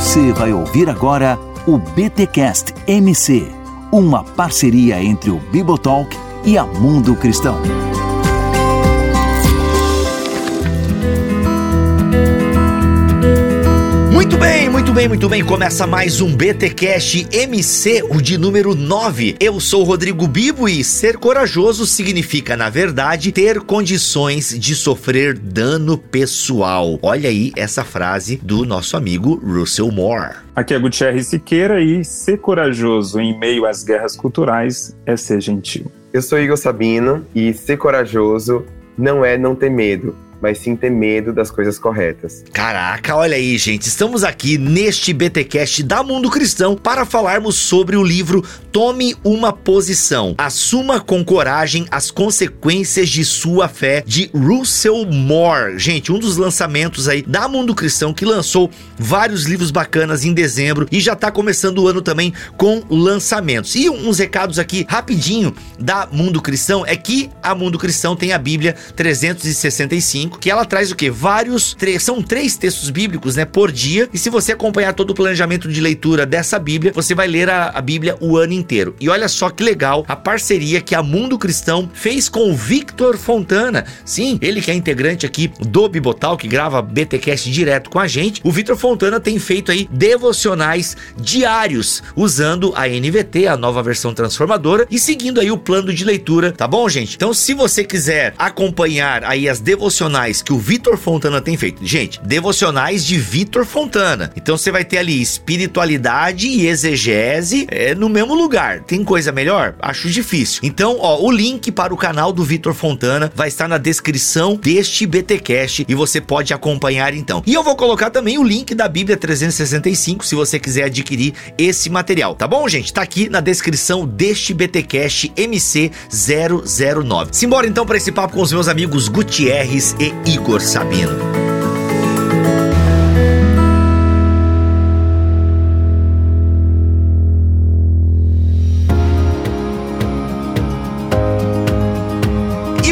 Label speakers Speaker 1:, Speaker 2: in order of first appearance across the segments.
Speaker 1: Você vai ouvir agora o BTcast MC, uma parceria entre o Bibotalk e a Mundo Cristão.
Speaker 2: Muito bem, muito bem, muito bem. Começa mais um BTcast MC, o de número 9. Eu sou Rodrigo Bibo e ser corajoso significa, na verdade, ter condições de sofrer dano pessoal. Olha aí essa frase do nosso amigo Russell Moore.
Speaker 3: Aqui é Gutierrez Siqueira e ser corajoso em meio às guerras culturais é ser gentil.
Speaker 4: Eu sou Igor Sabino e ser corajoso não é não ter medo, mas sim ter medo das coisas corretas.
Speaker 2: Caraca, olha aí, gente. Estamos aqui neste BTcast da Mundo Cristão para falarmos sobre o livro Tome uma Posição. Assuma com coragem as consequências de sua fé de Russell Moore. Gente, um dos lançamentos aí da Mundo Cristão que lançou vários livros bacanas em dezembro e já tá começando o ano também com lançamentos. E uns recados aqui rapidinho da Mundo Cristão é que a Mundo Cristão tem a Bíblia 365 5, que ela traz o que? Vários, são três textos bíblicos, né, por dia. E se você acompanhar todo o planejamento de leitura dessa Bíblia, você vai ler a, a Bíblia o ano inteiro. E olha só que legal a parceria que a Mundo Cristão fez com o Victor Fontana. Sim, ele que é integrante aqui do Bibotal, que grava BTcast direto com a gente. O Victor Fontana tem feito aí devocionais diários usando a NVT, a nova versão transformadora, e seguindo aí o plano de leitura, tá bom, gente? Então, se você quiser acompanhar aí as devocionais devocionais que o Vitor Fontana tem feito. Gente, devocionais de Vitor Fontana. Então você vai ter ali espiritualidade e exegese é, no mesmo lugar. Tem coisa melhor? Acho difícil. Então, ó, o link para o canal do Vitor Fontana vai estar na descrição deste BTcast e você pode acompanhar então. E eu vou colocar também o link da Bíblia 365 se você quiser adquirir esse material, tá bom, gente? Tá aqui na descrição deste BTcast MC 009. Simbora então para esse papo com os meus amigos Gutierrez e Igor Sabino.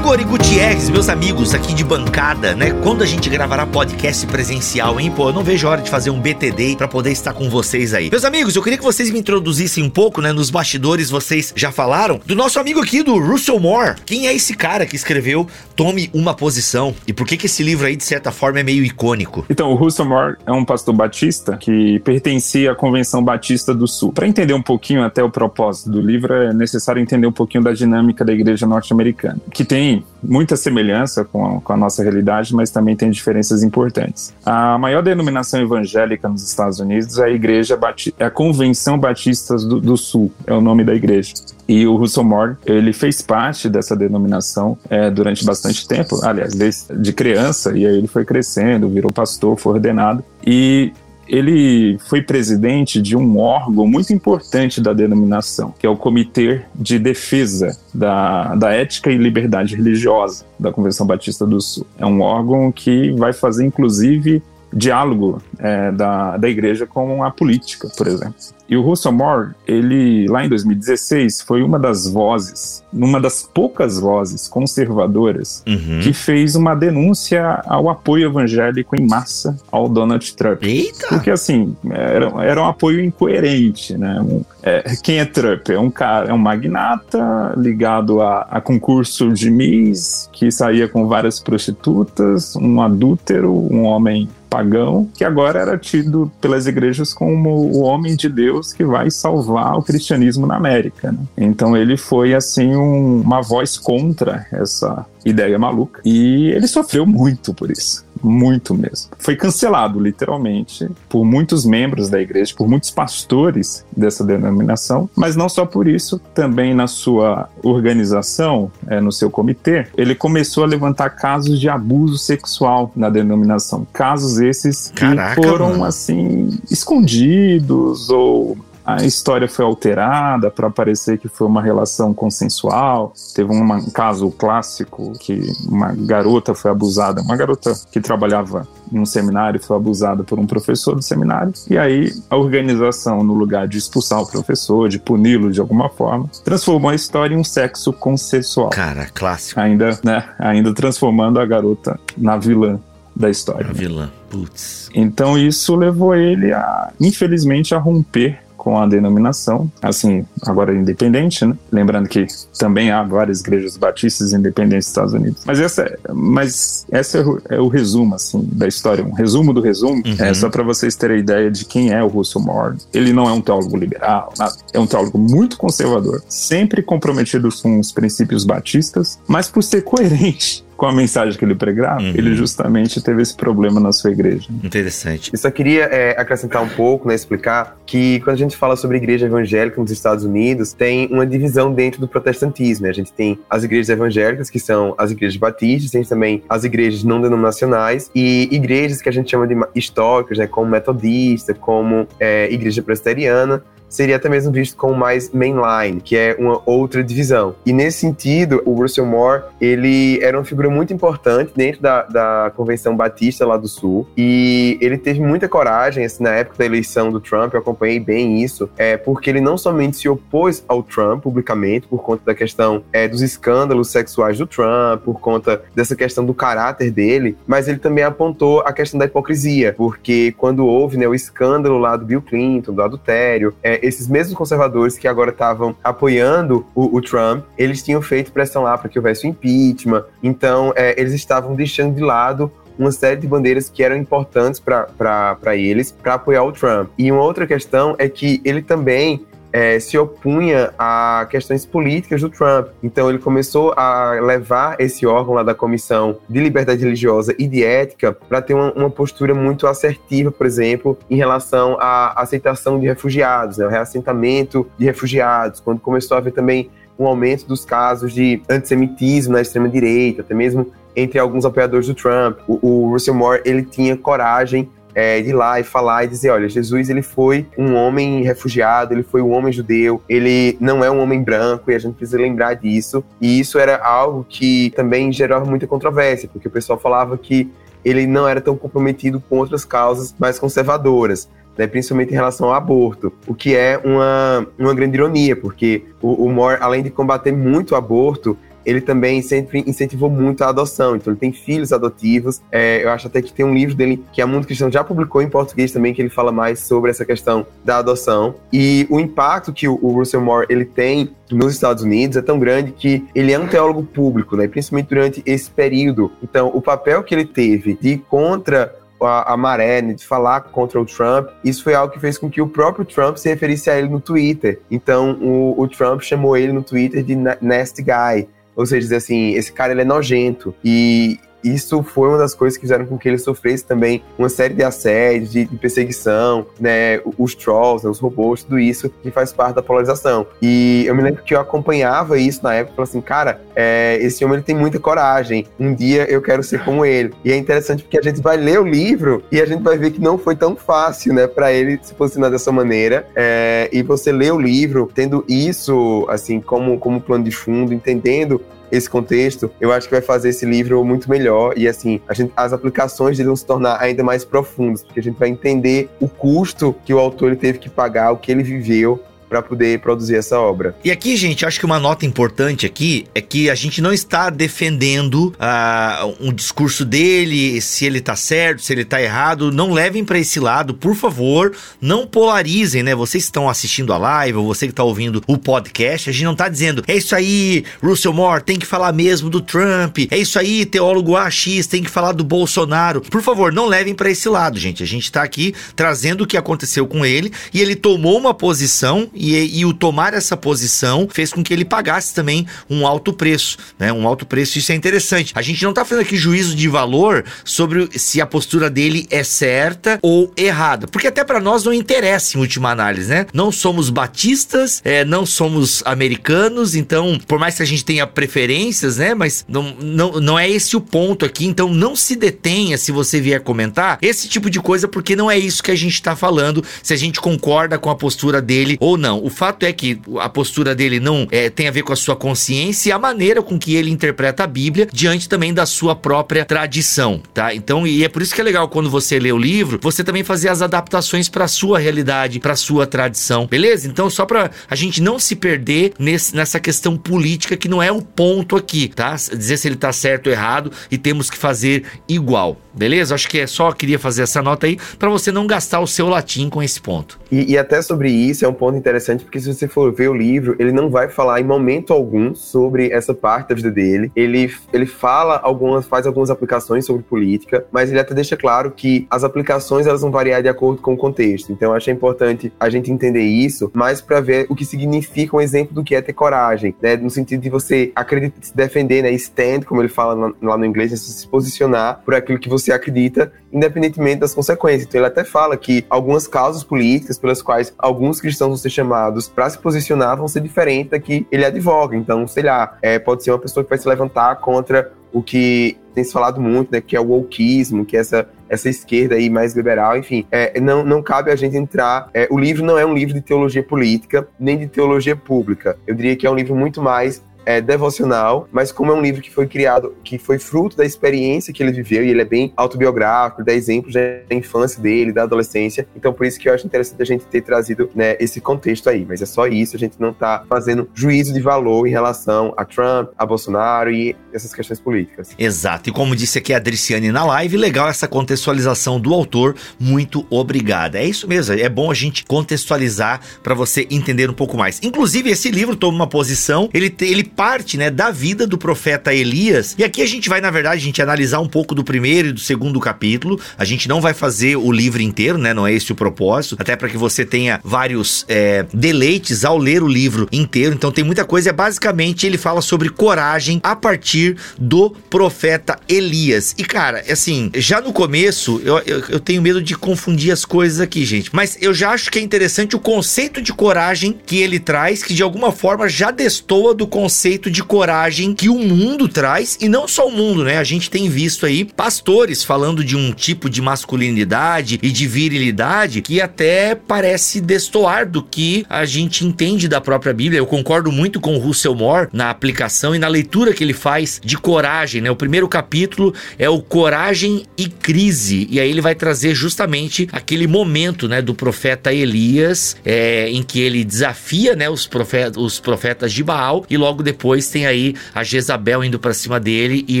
Speaker 2: Igor e Gutierrez, meus amigos aqui de bancada, né? Quando a gente gravará podcast presencial, hein? Pô, eu não vejo a hora de fazer um BTD para poder estar com vocês aí. Meus amigos, eu queria que vocês me introduzissem um pouco, né? Nos bastidores vocês já falaram do nosso amigo aqui, do Russell Moore. Quem é esse cara que escreveu Tome uma Posição? E por que que esse livro aí, de certa forma, é meio icônico?
Speaker 3: Então, o Russell Moore é um pastor batista que pertencia à Convenção Batista do Sul. Para entender um pouquinho até o propósito do livro, é necessário entender um pouquinho da dinâmica da igreja norte-americana, que tem muita semelhança com a, com a, nossa realidade, mas também tem diferenças importantes. A maior denominação evangélica nos Estados Unidos é a Igreja Bati é a Convenção Batista do, do, Sul, é o nome da igreja. E o Russell Moore, ele fez parte dessa denominação é, durante bastante tempo, aliás, desde de criança, e aí ele foi crescendo, virou pastor, foi ordenado. E ele foi presidente de um órgão muito importante da denominação, que é o Comitê de Defesa da, da Ética e Liberdade Religiosa da Convenção Batista do Sul. É um órgão que vai fazer, inclusive, diálogo é, da, da igreja com a política, por exemplo. E o Russell Moore, ele lá em 2016 foi uma das vozes, uma das poucas vozes conservadoras uhum. que fez uma denúncia ao apoio evangélico em massa ao Donald Trump.
Speaker 2: Eita!
Speaker 3: Porque assim, era, era um apoio incoerente, né? É, quem é Trump? É um cara, é um magnata ligado a, a concurso de Miss, que saía com várias prostitutas, um adúltero, um homem pagão, que agora era tido pelas igrejas como o homem de Deus que vai salvar o cristianismo na América. Né? Então ele foi assim um, uma voz contra essa ideia maluca e ele sofreu muito por isso muito mesmo. Foi cancelado, literalmente, por muitos membros da igreja, por muitos pastores dessa denominação, mas não só por isso, também na sua organização, é, no seu comitê, ele começou a levantar casos de abuso sexual na denominação. Casos esses que
Speaker 2: Caraca,
Speaker 3: foram,
Speaker 2: mano.
Speaker 3: assim, escondidos ou a história foi alterada para parecer que foi uma relação consensual. Teve um caso clássico que uma garota foi abusada, uma garota que trabalhava em um seminário foi abusada por um professor do seminário, e aí a organização, no lugar de expulsar o professor, de puni-lo de alguma forma, transformou a história em um sexo consensual.
Speaker 2: Cara, clássico.
Speaker 3: Ainda, né, ainda transformando a garota na vilã da história.
Speaker 2: A vilã. Putz.
Speaker 3: Então isso levou ele a, infelizmente, a romper com a denominação, assim, agora independente, né? Lembrando que também há várias igrejas batistas independentes nos Estados Unidos. Mas essa, é, mas essa é, o, é o resumo, assim, da história. Um resumo do resumo, uhum. é só para vocês terem ideia de quem é o Russell Moore. Ele não é um teólogo liberal, nada. é um teólogo muito conservador, sempre comprometido com os princípios batistas, mas por ser coerente com a mensagem que ele pregava, uhum. ele justamente teve esse problema na sua igreja.
Speaker 2: Interessante.
Speaker 4: Eu só queria é, acrescentar um pouco, né, explicar que quando a gente fala sobre igreja evangélica nos Estados Unidos, tem uma divisão dentro do protestantismo. Né? A gente tem as igrejas evangélicas, que são as igrejas batistas, tem também as igrejas não denominacionais e igrejas que a gente chama de históricas, né, como metodista, como é, igreja presbiteriana seria até mesmo visto como mais mainline, que é uma outra divisão. E nesse sentido, o Russell Moore, ele era uma figura muito importante dentro da, da Convenção Batista lá do Sul, e ele teve muita coragem, assim, na época da eleição do Trump, eu acompanhei bem isso, é, porque ele não somente se opôs ao Trump publicamente, por conta da questão é, dos escândalos sexuais do Trump, por conta dessa questão do caráter dele, mas ele também apontou a questão da hipocrisia, porque quando houve né, o escândalo lá do Bill Clinton, do adultério, é, esses mesmos conservadores que agora estavam apoiando o, o, Trump, eles tinham feito pressão lá para que houvesse o impeachment. Então, é, eles estavam deixando de lado uma série de bandeiras que eram importantes para eles, para apoiar o Trump. E uma outra questão é que ele também é, se opunha a questões políticas do Trump. Então ele começou a levar esse órgão lá da Comissão de Liberdade Religiosa e de Ética para ter uma, uma, postura muito assertiva, por exemplo, em relação à aceitação de refugiados, né, o reassentamento de refugiados, quando começou a haver também um aumento dos casos de antissemitismo na extrema-direita, até mesmo entre alguns apoiadores do Trump. O, o Russell Moore, ele tinha coragem é, de ir lá e falar e dizer, olha, Jesus ele foi um homem refugiado, ele foi um homem judeu, ele não é um homem branco e a gente precisa lembrar disso. E isso era algo que também gerava muita controvérsia, porque o pessoal falava que ele não era tão comprometido com outras causas mais conservadoras. Né, principalmente em relação ao aborto, o que é uma, uma grande ironia, porque o, o Moore, além de combater muito o aborto, ele também sempre incentivou muito a adoção. Então, ele tem filhos adotivos. É, eu acho até que tem um livro dele que a Mundo Cristão já publicou em português também, que ele fala mais sobre essa questão da adoção. E o impacto que o, Russell Moore ele tem nos Estados Unidos é tão grande que ele é um teólogo público, né? principalmente durante esse período. Então, o papel que ele teve de ir contra a, a maré, né, de falar contra o Trump, isso foi algo que fez com que o próprio Trump se referisse a ele no Twitter. Então, o, o Trump chamou ele no Twitter de nasty guy. Ou seja, dizer assim, esse cara ele é nojento. E isso foi uma das coisas que fizeram com que ele sofresse também uma série de assédios, de, perseguição, né? Os trolls, né? os robôs, tudo isso que faz parte da polarização. E eu me lembro que eu acompanhava isso na época, falando assim, cara, é, esse homem ele tem muita coragem. Um dia eu quero ser como ele. E é interessante porque a gente vai ler o livro e a gente vai ver que não foi tão fácil, né, para ele se posicionar dessa maneira. É, e você lê o livro tendo isso, assim, como, como plano de fundo, entendendo esse contexto, eu acho que vai fazer esse livro muito melhor. E assim, gente, as aplicações dele vão se tornar ainda mais profundas, porque a gente vai entender o custo que o autor ele teve que pagar, o que ele viveu para poder produzir essa obra.
Speaker 2: E aqui, gente, acho que uma nota importante aqui é que a gente não está defendendo uh, um discurso dele, se ele tá certo, se ele tá errado. Não levem para esse lado, por favor. Não polarizem, né? Vocês estão assistindo a live, ou você que tá ouvindo o podcast, a gente não tá dizendo, é isso aí, Russell Moore, tem que falar mesmo do Trump. É isso aí, teólogo AX, tem que falar do Bolsonaro. Por favor, não levem para esse lado, gente. A gente tá aqui trazendo o que aconteceu com ele e ele tomou uma posição e, e, o tomar essa posição fez com que ele pagasse também um alto preço, né? Um alto preço, isso é interessante. A gente não tá fazendo aqui juízo de valor sobre se a postura dele é certa ou errada, porque até para nós não interessa em última análise, né? Não somos batistas, é, não somos americanos, então, por mais que a gente tenha preferências, né? Mas não, não, não é esse o ponto aqui, então não se detenha se você vier comentar esse tipo de coisa, porque não é isso que a gente tá falando, se a gente concorda com a postura dele ou não não. O fato é que a postura dele não é, tem a ver com a sua consciência e a maneira com que ele interpreta a Bíblia diante também da sua própria tradição, tá? Então, e é por isso que é legal quando você lê o livro, você também fazer as adaptações para sua realidade, para sua tradição, beleza? Então, só para a gente não se perder nesse, nessa questão política que não é o ponto aqui, tá? Dizer se ele tá certo ou errado e temos que fazer igual. Beleza? Acho que é só queria fazer essa nota aí para você não gastar o seu latim com esse ponto.
Speaker 4: E, e, até sobre isso é um ponto interessante, porque se você for ver o livro, ele não vai falar em momento algum sobre essa parte da vida dele. Ele, ele fala algumas, faz algumas aplicações sobre política, mas ele até deixa claro que as aplicações elas vão variar de acordo com o contexto. Então eu acho importante a gente entender isso, mais para ver o que significa um exemplo do que é ter coragem, né? No sentido de você acreditar, se defender, né? Stand, como ele fala lá no inglês, é se posicionar por aquilo que você acredita, independentemente das consequências. Então ele até fala que algumas causas políticas pelas quais alguns cristãos vão ser chamados para se posicionar vão ser diferentes da que ele advoga. Então, sei lá, é, pode ser uma pessoa que vai se levantar contra o que tem se falado muito, né, que é o wokeismo, que é essa, essa esquerda aí mais liberal, enfim, é, não, não cabe a gente entrar. É, o livro não é um livro de teologia política, nem de teologia pública. Eu diria que é um livro muito mais é, devocional, mas como é um livro que foi criado, que foi fruto da experiência que ele viveu, e ele é bem autobiográfico, dá exemplos da infância dele, da adolescência, então por isso que eu acho interessante a gente ter trazido né, esse contexto aí, mas é só isso, a gente não tá fazendo juízo de valor em relação a Trump, a Bolsonaro e essas questões políticas.
Speaker 2: Exato, e como disse aqui a Adriciane na live, legal essa contextualização do autor, muito obrigada. É isso mesmo, é bom a gente contextualizar para você entender um pouco mais. Inclusive, esse livro toma uma posição, ele, ele parte, né, da vida do profeta Elias. E aqui a gente vai, na verdade, a gente analisar um pouco do primeiro e do segundo capítulo. A gente não vai fazer o livro inteiro, né? Não é esse o propósito. Até para que você tenha vários é, deleites ao ler o livro inteiro. Então tem muita coisa. É basicamente ele fala sobre coragem a partir do profeta Elias. E cara, assim, já no começo eu, eu, eu tenho medo de confundir as coisas aqui, gente. Mas eu já acho que é interessante o conceito de coragem que ele traz, que de alguma forma já destoa do conceito conceito de coragem que o mundo traz, e não só o mundo, né? A gente tem visto aí pastores falando de um tipo de masculinidade e de virilidade que até parece destoar do que a gente entende da própria Bíblia. Eu concordo muito com o Russell Moore na aplicação e na leitura que ele faz de coragem, né? O primeiro capítulo é o coragem e crise, e aí ele vai trazer justamente aquele momento, né, do profeta Elias, é, em que ele desafia, né, os, profetas, os profetas de Baal e logo depois tem aí a Jezabel indo para cima dele e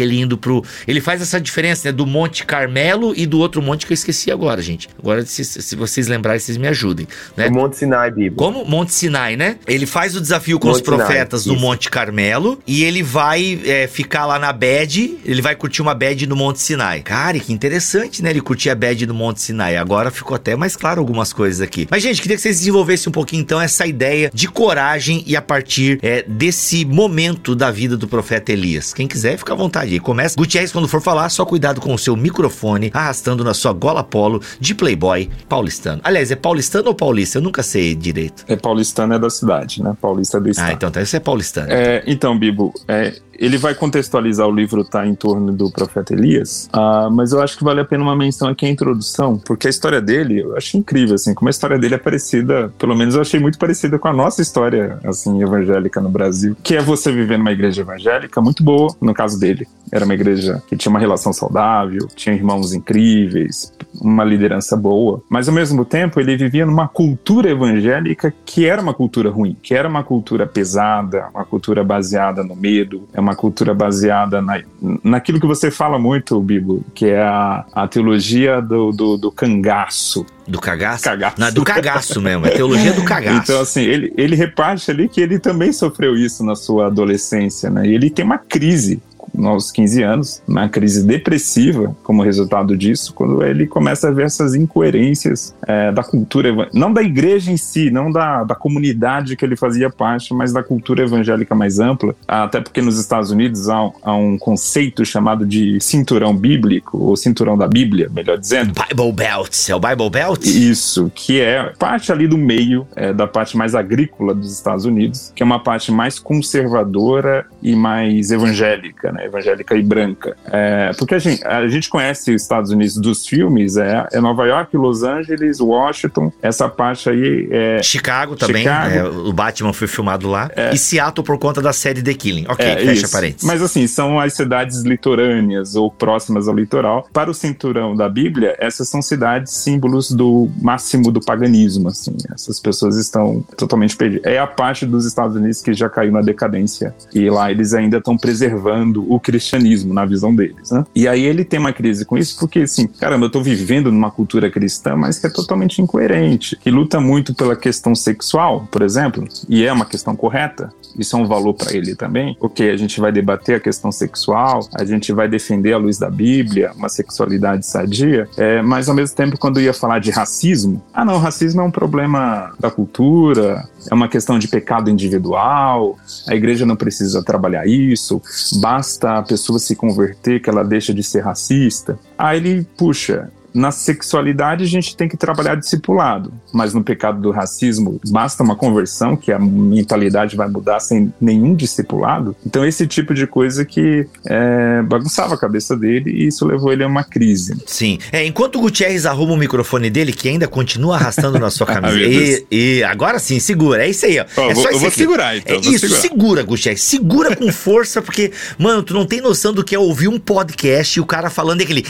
Speaker 2: ele indo pro. Ele faz essa diferença, né? Do Monte Carmelo e do outro monte que eu esqueci agora, gente. Agora, se, se vocês lembrarem, vocês me ajudem. Né?
Speaker 4: O Monte Sinai, Bíblia.
Speaker 2: Como Monte Sinai, né? Ele faz o desafio com Monte os profetas Sinai, do Monte Carmelo e ele vai é, ficar lá na bed, ele vai curtir uma bed no Monte Sinai. Cara, que interessante, né? Ele curtir a bed no Monte Sinai. Agora ficou até mais claro algumas coisas aqui. Mas, gente, queria que vocês desenvolvessem um pouquinho então essa ideia de coragem e a partir é, desse momento da vida do profeta Elias. Quem quiser, fica à vontade aí. Começa. Gutierrez, quando for falar, só cuidado com o seu microfone arrastando na sua gola polo de playboy paulistano. Aliás, é paulistano ou paulista? Eu nunca sei direito.
Speaker 3: É paulistano é da cidade, né? Paulista é do ah, estado.
Speaker 2: Ah, então tá. Isso é paulistano.
Speaker 3: É, então, Bibo, é, ele vai contextualizar o livro tá em torno do profeta Elias, uh, mas eu acho que vale a pena uma menção aqui a introdução, porque a história dele eu acho incrível, assim, como a história dele é parecida, pelo menos eu achei muito parecida com a nossa história, assim, evangélica no Brasil, que é você viver numa igreja evangélica muito boa, no caso dele, era uma igreja que tinha uma relação saudável, tinha irmãos incríveis, uma liderança boa, mas ao mesmo tempo ele vivia numa cultura evangélica que era uma cultura ruim, que era uma cultura pesada, uma cultura baseada no medo, é uma cultura baseada na, naquilo que você fala muito, Bibo, que é a, a teologia do, do, do cangaço.
Speaker 2: Do cagaço? cagaço. Não, do cagaço mesmo, é teologia do cagaço.
Speaker 3: Então, assim, ele, ele reparte ali que ele também sofreu isso na sua adolescência, né? E ele tem uma crise aos 15 anos, uma crise depressiva como resultado disso, quando ele começa a ver essas incoerências é, da cultura, não da igreja em si, não da, da comunidade que ele fazia parte, mas da cultura evangélica mais ampla, até porque nos Estados Unidos há, há um conceito chamado de cinturão bíblico, ou cinturão da Bíblia, melhor dizendo.
Speaker 2: Bible Belt, é o Bible Belt?
Speaker 3: Isso, que é parte ali do meio, é, da parte mais agrícola dos Estados Unidos, que é uma parte mais conservadora e mais evangélica, né? Evangélica e branca. É, porque a gente, a gente conhece os Estados Unidos dos filmes, é, é Nova York, Los Angeles, Washington, essa parte aí é.
Speaker 2: Chicago também, Chicago. É, o Batman foi filmado lá. É. E Seattle por conta da série The Killing. Ok, é, fecha parênteses.
Speaker 3: Mas assim, são as cidades litorâneas ou próximas ao litoral. Para o cinturão da Bíblia, essas são cidades símbolos do máximo do paganismo, assim. Essas pessoas estão totalmente perdidas. É a parte dos Estados Unidos que já caiu na decadência. E lá eles ainda estão preservando o cristianismo na visão deles, né? E aí ele tem uma crise com isso porque, assim, caramba, eu tô vivendo numa cultura cristã, mas que é totalmente incoerente, que luta muito pela questão sexual, por exemplo, e é uma questão correta, isso é um valor para ele também, porque a gente vai debater a questão sexual, a gente vai defender à luz da Bíblia uma sexualidade sadia, é, mas ao mesmo tempo, quando ia falar de racismo, ah, não, racismo é um problema da cultura, é uma questão de pecado individual, a igreja não precisa trabalhar isso, basta a pessoa se converter que ela deixa de ser racista. Aí ele, puxa, na sexualidade a gente tem que trabalhar discipulado, mas no pecado do racismo basta uma conversão que a mentalidade vai mudar sem nenhum discipulado. Então esse tipo de coisa que é, bagunçava a cabeça dele e isso levou ele a uma crise.
Speaker 2: Sim. É, enquanto o Gutierrez arruma o microfone dele, que ainda continua arrastando na sua camisa. e, e, agora sim, segura. É isso aí, ó.
Speaker 3: Oh,
Speaker 2: é
Speaker 3: vou,
Speaker 2: só
Speaker 3: eu vou
Speaker 2: aqui.
Speaker 3: segurar então.
Speaker 2: É isso, segurar. segura, Gutierrez. Segura com força, porque, mano, tu não tem noção do que é ouvir um podcast e o cara falando aquele.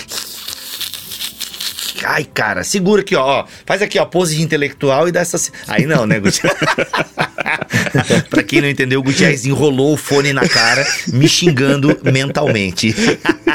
Speaker 2: Ai, cara, segura aqui, ó. Faz aqui, ó, pose de intelectual e dá essa. Aí não, né, Gutierrez? pra quem não entendeu, o Gutierrez enrolou o fone na cara, me xingando mentalmente.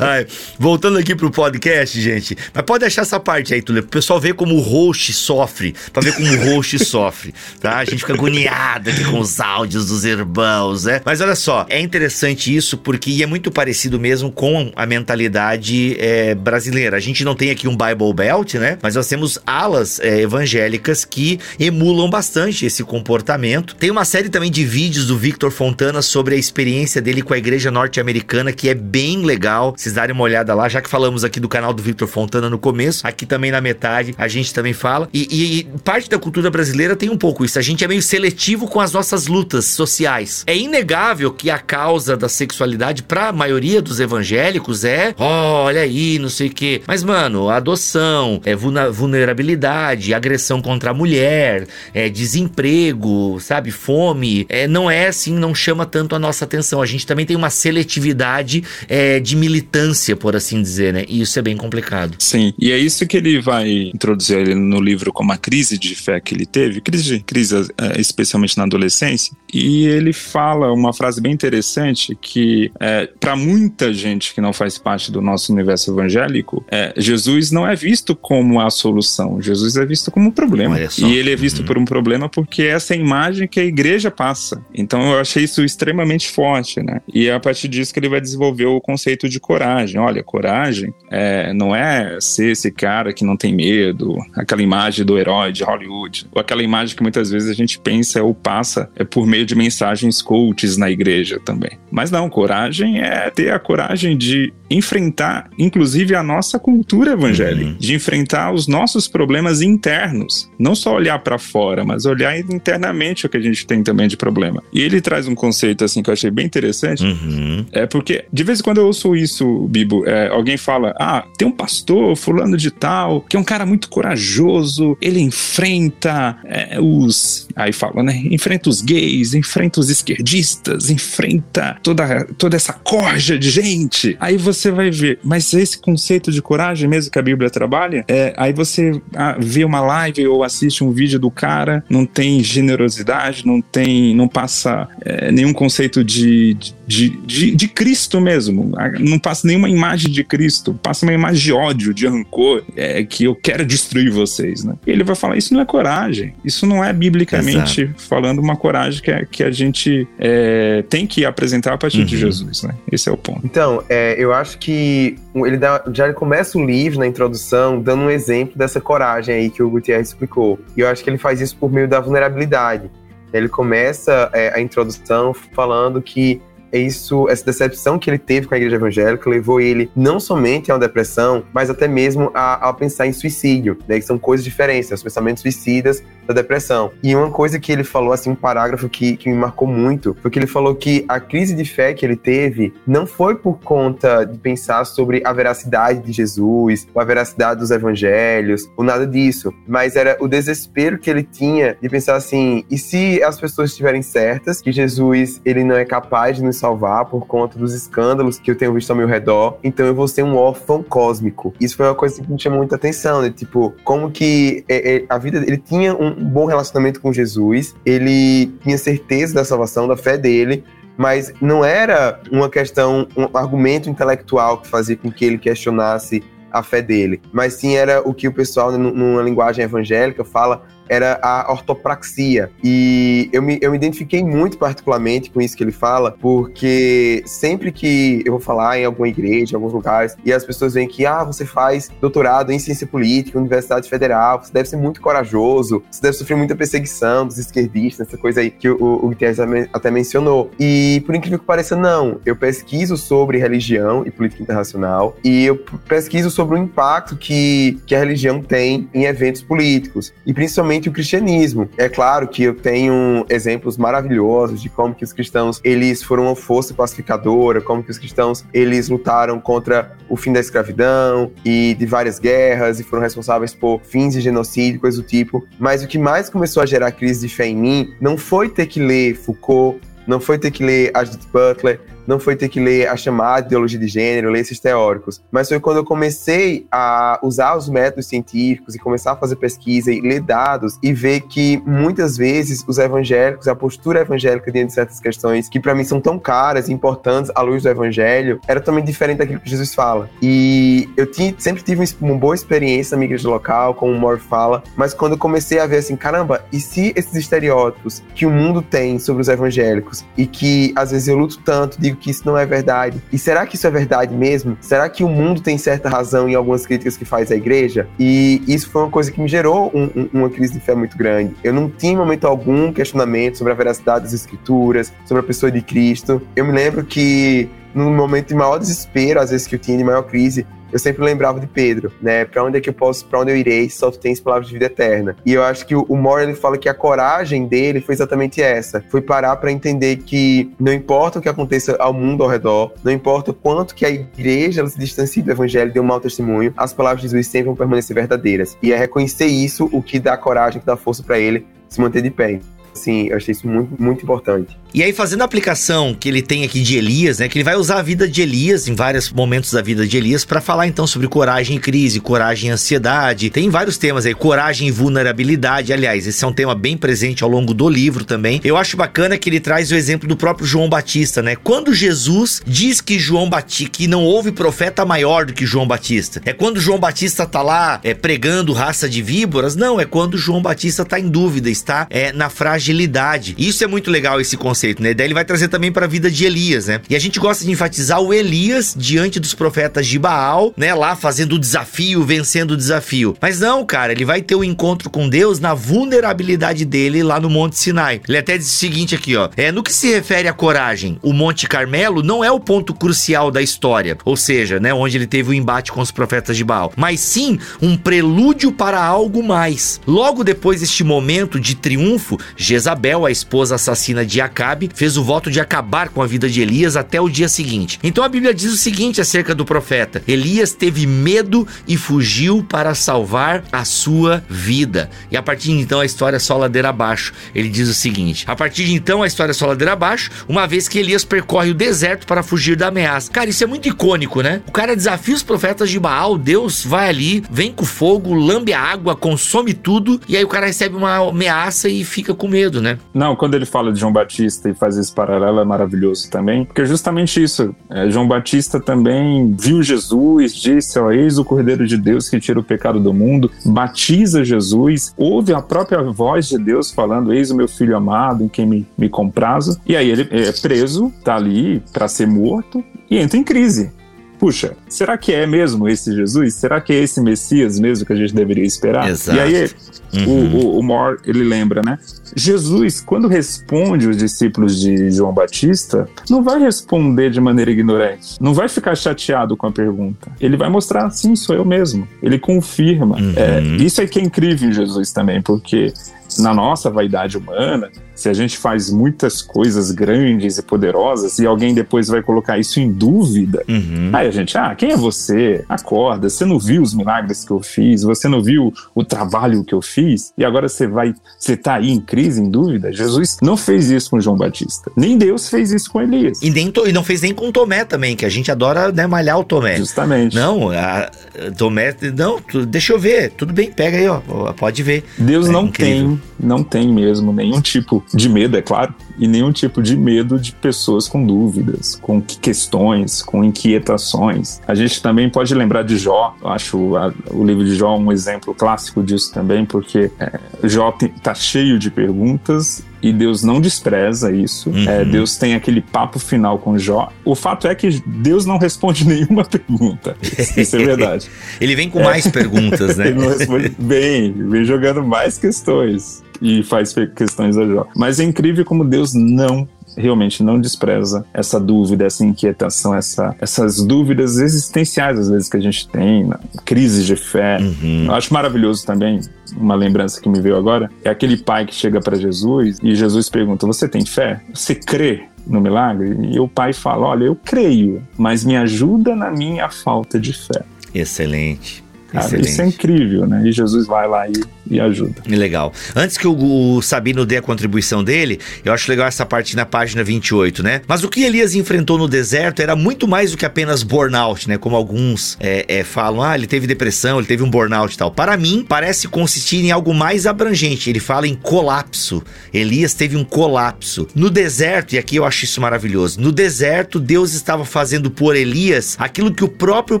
Speaker 2: Ai, voltando aqui pro podcast, gente. Mas pode deixar essa parte aí, Túlio, pro pessoal ver como o host sofre. Pra ver como o host sofre, tá? A gente fica agoniado aqui com os áudios dos irmãos, né? Mas olha só, é interessante isso porque é muito parecido mesmo com a mentalidade é, brasileira. A gente não tem aqui um Bible Belt, né? Mas nós temos alas é, evangélicas que emulam bastante esse comportamento. Tem uma série também de vídeos do Victor Fontana sobre a experiência dele com a igreja norte-americana que é bem legal legal vocês darem uma olhada lá, já que falamos aqui do canal do Victor Fontana no começo, aqui também na metade a gente também fala. E, e, e, parte da cultura brasileira tem um pouco isso. A gente é meio seletivo com as nossas lutas sociais. É inegável que a causa da sexualidade, para a maioria dos evangélicos, é oh, olha aí, não sei o quê. Mas, mano, adoção, é vulnerabilidade, agressão contra a mulher, é desemprego, sabe, fome. É, não é assim, não chama tanto a nossa atenção. A gente também tem uma seletividade é, de militância, por assim dizer, né? E isso é bem complicado.
Speaker 3: Sim, e é isso que ele vai introduzir ele no livro como a crise de fé que ele teve, crise, crise é, especialmente na adolescência, e ele fala uma frase bem interessante que é, para muita gente que não faz parte do nosso universo evangélico, é, Jesus não é visto como a solução, Jesus é visto como um problema. E ele é visto uhum. por um problema porque essa é a imagem que a igreja passa. Então eu achei isso extremamente forte, né? E é a partir disso que ele vai desenvolver o conceito de coragem. Olha, coragem é, não é ser esse cara que não tem medo, aquela imagem do herói de Hollywood, ou aquela imagem que muitas vezes a gente pensa ou passa é por meio de mensagens coaches na igreja também. Mas não, coragem é ter a coragem de enfrentar, inclusive, a nossa cultura evangélica, uhum. de enfrentar os nossos problemas internos, não só olhar para fora, mas olhar internamente o que a gente tem também de problema. E ele traz um conceito assim que eu achei bem interessante,
Speaker 2: uhum.
Speaker 3: é porque de vez em quando eu ouço isso, Bibo, é, alguém fala, ah, tem um pastor fulano de tal, que é um cara muito corajoso, ele enfrenta é, os, aí fala, né, enfrenta os gays, enfrenta os esquerdistas, enfrenta toda, toda essa corja de gente. Aí você vai ver, mas esse conceito de coragem mesmo que a Bíblia trabalha, é, aí você ah, vê uma live ou assiste um vídeo do cara, não tem generosidade, não tem, não passa é, nenhum conceito de, de, de, de Cristo mesmo, não passa nenhuma imagem de Cristo, passa uma imagem de ódio, de rancor, é, que eu quero destruir vocês, né? E ele vai falar, isso não é coragem, isso não é biblicamente Exato. falando uma coragem que, é, que a gente é, tem que apresentar a partir uhum. de Jesus, né? Esse é o ponto.
Speaker 4: Então, é, eu acho que ele dá, já começa o livro na introdução dando um exemplo dessa coragem aí que o Gutierrez explicou. E eu acho que ele faz isso por meio da vulnerabilidade. Ele começa é, a introdução falando que isso, essa decepção que ele teve com a igreja evangélica levou ele não somente a uma depressão, mas até mesmo a, a pensar em suicídio, né? Que são coisas diferentes, né? os pensamentos suicidas da depressão. E uma coisa que ele falou, assim, um parágrafo que, que me marcou muito, foi que ele falou que a crise de fé que ele teve não foi por conta de pensar sobre a veracidade de Jesus, ou a veracidade dos evangelhos, ou nada disso, mas era o desespero que ele tinha de pensar assim, e se as pessoas estiverem certas que Jesus, ele não é capaz de nos salvar por conta dos escândalos que eu tenho visto ao meu redor, então eu vou ser um órfão cósmico. Isso foi uma coisa que me chamou muita atenção, né? Tipo, como que é, é, a vida, ele tinha um bom relacionamento com Jesus, ele tinha certeza da salvação, da fé dele, mas não era uma questão, um argumento intelectual que fazia com que ele questionasse a fé dele, mas sim era o que o pessoal, numa linguagem evangélica, fala era a ortopraxia. E eu me, eu me identifiquei muito particularmente com isso que ele fala, porque sempre que eu vou falar em alguma igreja, em alguns lugares, e as pessoas veem que, ah, você faz doutorado em ciência política, Universidade Federal, você deve ser muito corajoso, você deve sofrer muita perseguição dos esquerdistas, essa coisa aí que o, o Guterres até mencionou. E, por incrível que pareça, não. Eu pesquiso sobre religião e política internacional, e eu pesquiso sobre o impacto que, que a religião tem em eventos políticos, e principalmente o cristianismo. É claro que eu tenho exemplos maravilhosos de como que os cristãos eles foram uma força pacificadora, como que os cristãos eles lutaram contra o fim da escravidão e de várias guerras e foram responsáveis por fins de genocídio, coisa do tipo. Mas o que mais começou a gerar crise de fé em mim não foi ter que ler Foucault, não foi ter que ler Judith Butler, não foi ter que ler a chamada ideologia de gênero, ler esses teóricos, mas foi quando eu comecei a usar os métodos científicos e começar a fazer pesquisa e ler dados e ver que muitas vezes os evangélicos, a postura evangélica diante de certas questões que para mim são tão caras e importantes à luz do evangelho, era também diferente daquilo que Jesus fala. E eu tinha, sempre tive uma boa experiência na minha igreja local, como o Mor fala, mas quando eu comecei a ver assim, caramba, e se esses estereótipos que o mundo tem sobre os evangélicos e que às vezes eu luto tanto, digo que isso não é verdade. E será que isso é verdade mesmo? Será que o mundo tem certa razão em algumas críticas que faz a igreja? E isso foi uma coisa que me gerou um, um, uma crise de fé muito grande. Eu não tinha em momento algum questionamento sobre a veracidade das escrituras, sobre a pessoa de Cristo. Eu me lembro que no momento de maior desespero, às vezes que eu tinha de maior crise, eu sempre lembrava de Pedro, né? Para onde é que eu posso, para onde eu irei, só tu tens palavras de vida eterna. E eu acho que o, Moore ele fala que a coragem dele foi exatamente essa, foi parar para entender que não importa o que aconteça ao mundo ao redor, não importa o quanto que a igreja se distancie do evangelho, dê um mau testemunho, as palavras de Jesus sempre vão permanecer verdadeiras. E é reconhecer isso o que dá coragem, que dá força para ele se manter de pé. Sim, eu achei isso muito, muito importante.
Speaker 2: E aí, fazendo a aplicação que ele tem aqui de Elias, né? Que ele vai usar a vida de Elias em vários momentos da vida de Elias para falar então sobre coragem e crise, coragem e ansiedade. Tem vários temas aí, coragem e vulnerabilidade. Aliás, esse é um tema bem presente ao longo do livro também. Eu acho bacana que ele traz o exemplo do próprio João Batista, né? Quando Jesus diz que João Batista, que não houve profeta maior do que João Batista. É quando João Batista tá lá é, pregando raça de víboras? Não, é quando João Batista tá em dúvida, está é, na fragilidade. Isso é muito legal, esse conceito conceito, né? Daí ele vai trazer também para a vida de Elias, né? E a gente gosta de enfatizar o Elias diante dos profetas de Baal, né? Lá fazendo o desafio, vencendo o desafio. Mas não, cara, ele vai ter o um encontro com Deus na vulnerabilidade dele lá no Monte Sinai. Ele até diz o seguinte aqui, ó. É, no que se refere à coragem, o Monte Carmelo não é o ponto crucial da história, ou seja, né, onde ele teve o um embate com os profetas de Baal, mas sim um prelúdio para algo mais. Logo depois deste momento de triunfo, Jezabel, a esposa assassina de Acabe, fez o voto de acabar com a vida de Elias até o dia seguinte. Então a Bíblia diz o seguinte acerca do profeta: Elias teve medo e fugiu para salvar a sua vida. E a partir de então a história é só ladeira abaixo. Ele diz o seguinte: a partir de então a história é só ladeira abaixo, uma vez que Elias percorre o deserto para fugir da ameaça. Cara, isso é muito icônico, né? O cara desafia os profetas de Baal, Deus vai ali, vem com fogo, lambe a água, consome tudo, e aí o cara recebe uma ameaça e fica com medo, né?
Speaker 3: Não, quando ele fala de João Batista e fazer esse paralelo é maravilhoso também, porque é justamente isso. É, João Batista também viu Jesus, disse: ó, Eis o Cordeiro de Deus que tira o pecado do mundo, batiza Jesus, ouve a própria voz de Deus falando: Eis o meu filho amado em quem me, me comprazo. E aí ele é preso, tá ali para ser morto e entra em crise puxa, será que é mesmo esse Jesus? Será que é esse Messias mesmo que a gente deveria esperar?
Speaker 2: Exato.
Speaker 3: E aí uhum. o, o, o Moore, ele lembra, né? Jesus, quando responde os discípulos de João Batista, não vai responder de maneira ignorante, não vai ficar chateado com a pergunta. Ele vai mostrar, sim, sou eu mesmo. Ele confirma. Uhum. É, isso é que é incrível em Jesus também, porque na nossa vaidade humana, se a gente faz muitas coisas grandes e poderosas e alguém depois vai colocar isso em dúvida, uhum. aí a gente, ah, quem é você? Acorda, você não viu os milagres que eu fiz, você não viu o trabalho que eu fiz e agora você vai, você tá aí em crise, em dúvida? Jesus não fez isso com João Batista, nem Deus fez isso com Elias.
Speaker 2: E, nem, e não fez nem com Tomé também, que a gente adora né, malhar o Tomé.
Speaker 3: Justamente.
Speaker 2: Não, a, Tomé, não, deixa eu ver, tudo bem, pega aí, ó, pode ver.
Speaker 3: Deus é não incrível. tem, não tem mesmo nenhum tipo de medo, é claro, e nenhum tipo de medo de pessoas com dúvidas, com questões, com inquietações. A gente também pode lembrar de Jó, eu acho a, o livro de Jó um exemplo clássico disso também, porque é, Jó está cheio de perguntas e Deus não despreza isso. Uhum. É, Deus tem aquele papo final com Jó. O fato é que Deus não responde nenhuma pergunta. Isso é verdade.
Speaker 2: Ele vem com é. mais perguntas, né?
Speaker 3: Ele não responde bem, vem jogando mais questões e faz questões a Jó. Mas é incrível como Deus não realmente não despreza essa dúvida, essa inquietação, essa, essas dúvidas existenciais às vezes que a gente tem, né? crises de fé. Uhum. Eu acho maravilhoso também, uma lembrança que me veio agora, é aquele pai que chega para Jesus e Jesus pergunta: Você tem fé? Você crê? No milagre, e o pai fala: Olha, eu creio, mas me ajuda na minha falta de fé.
Speaker 2: Excelente.
Speaker 3: Cara, isso é incrível, né? E Jesus vai lá e, e ajuda.
Speaker 2: Legal. Antes que o, o, Sabino dê a contribuição dele, eu acho legal essa parte na página 28, né? Mas o que Elias enfrentou no deserto era muito mais do que apenas burnout, né? Como alguns é, é, falam, ah, ele teve depressão, ele teve um burnout e tal. Para mim, parece consistir em algo mais abrangente. Ele fala em colapso. Elias teve um colapso. No deserto, e aqui eu acho isso maravilhoso, no deserto, Deus estava fazendo por Elias aquilo que o próprio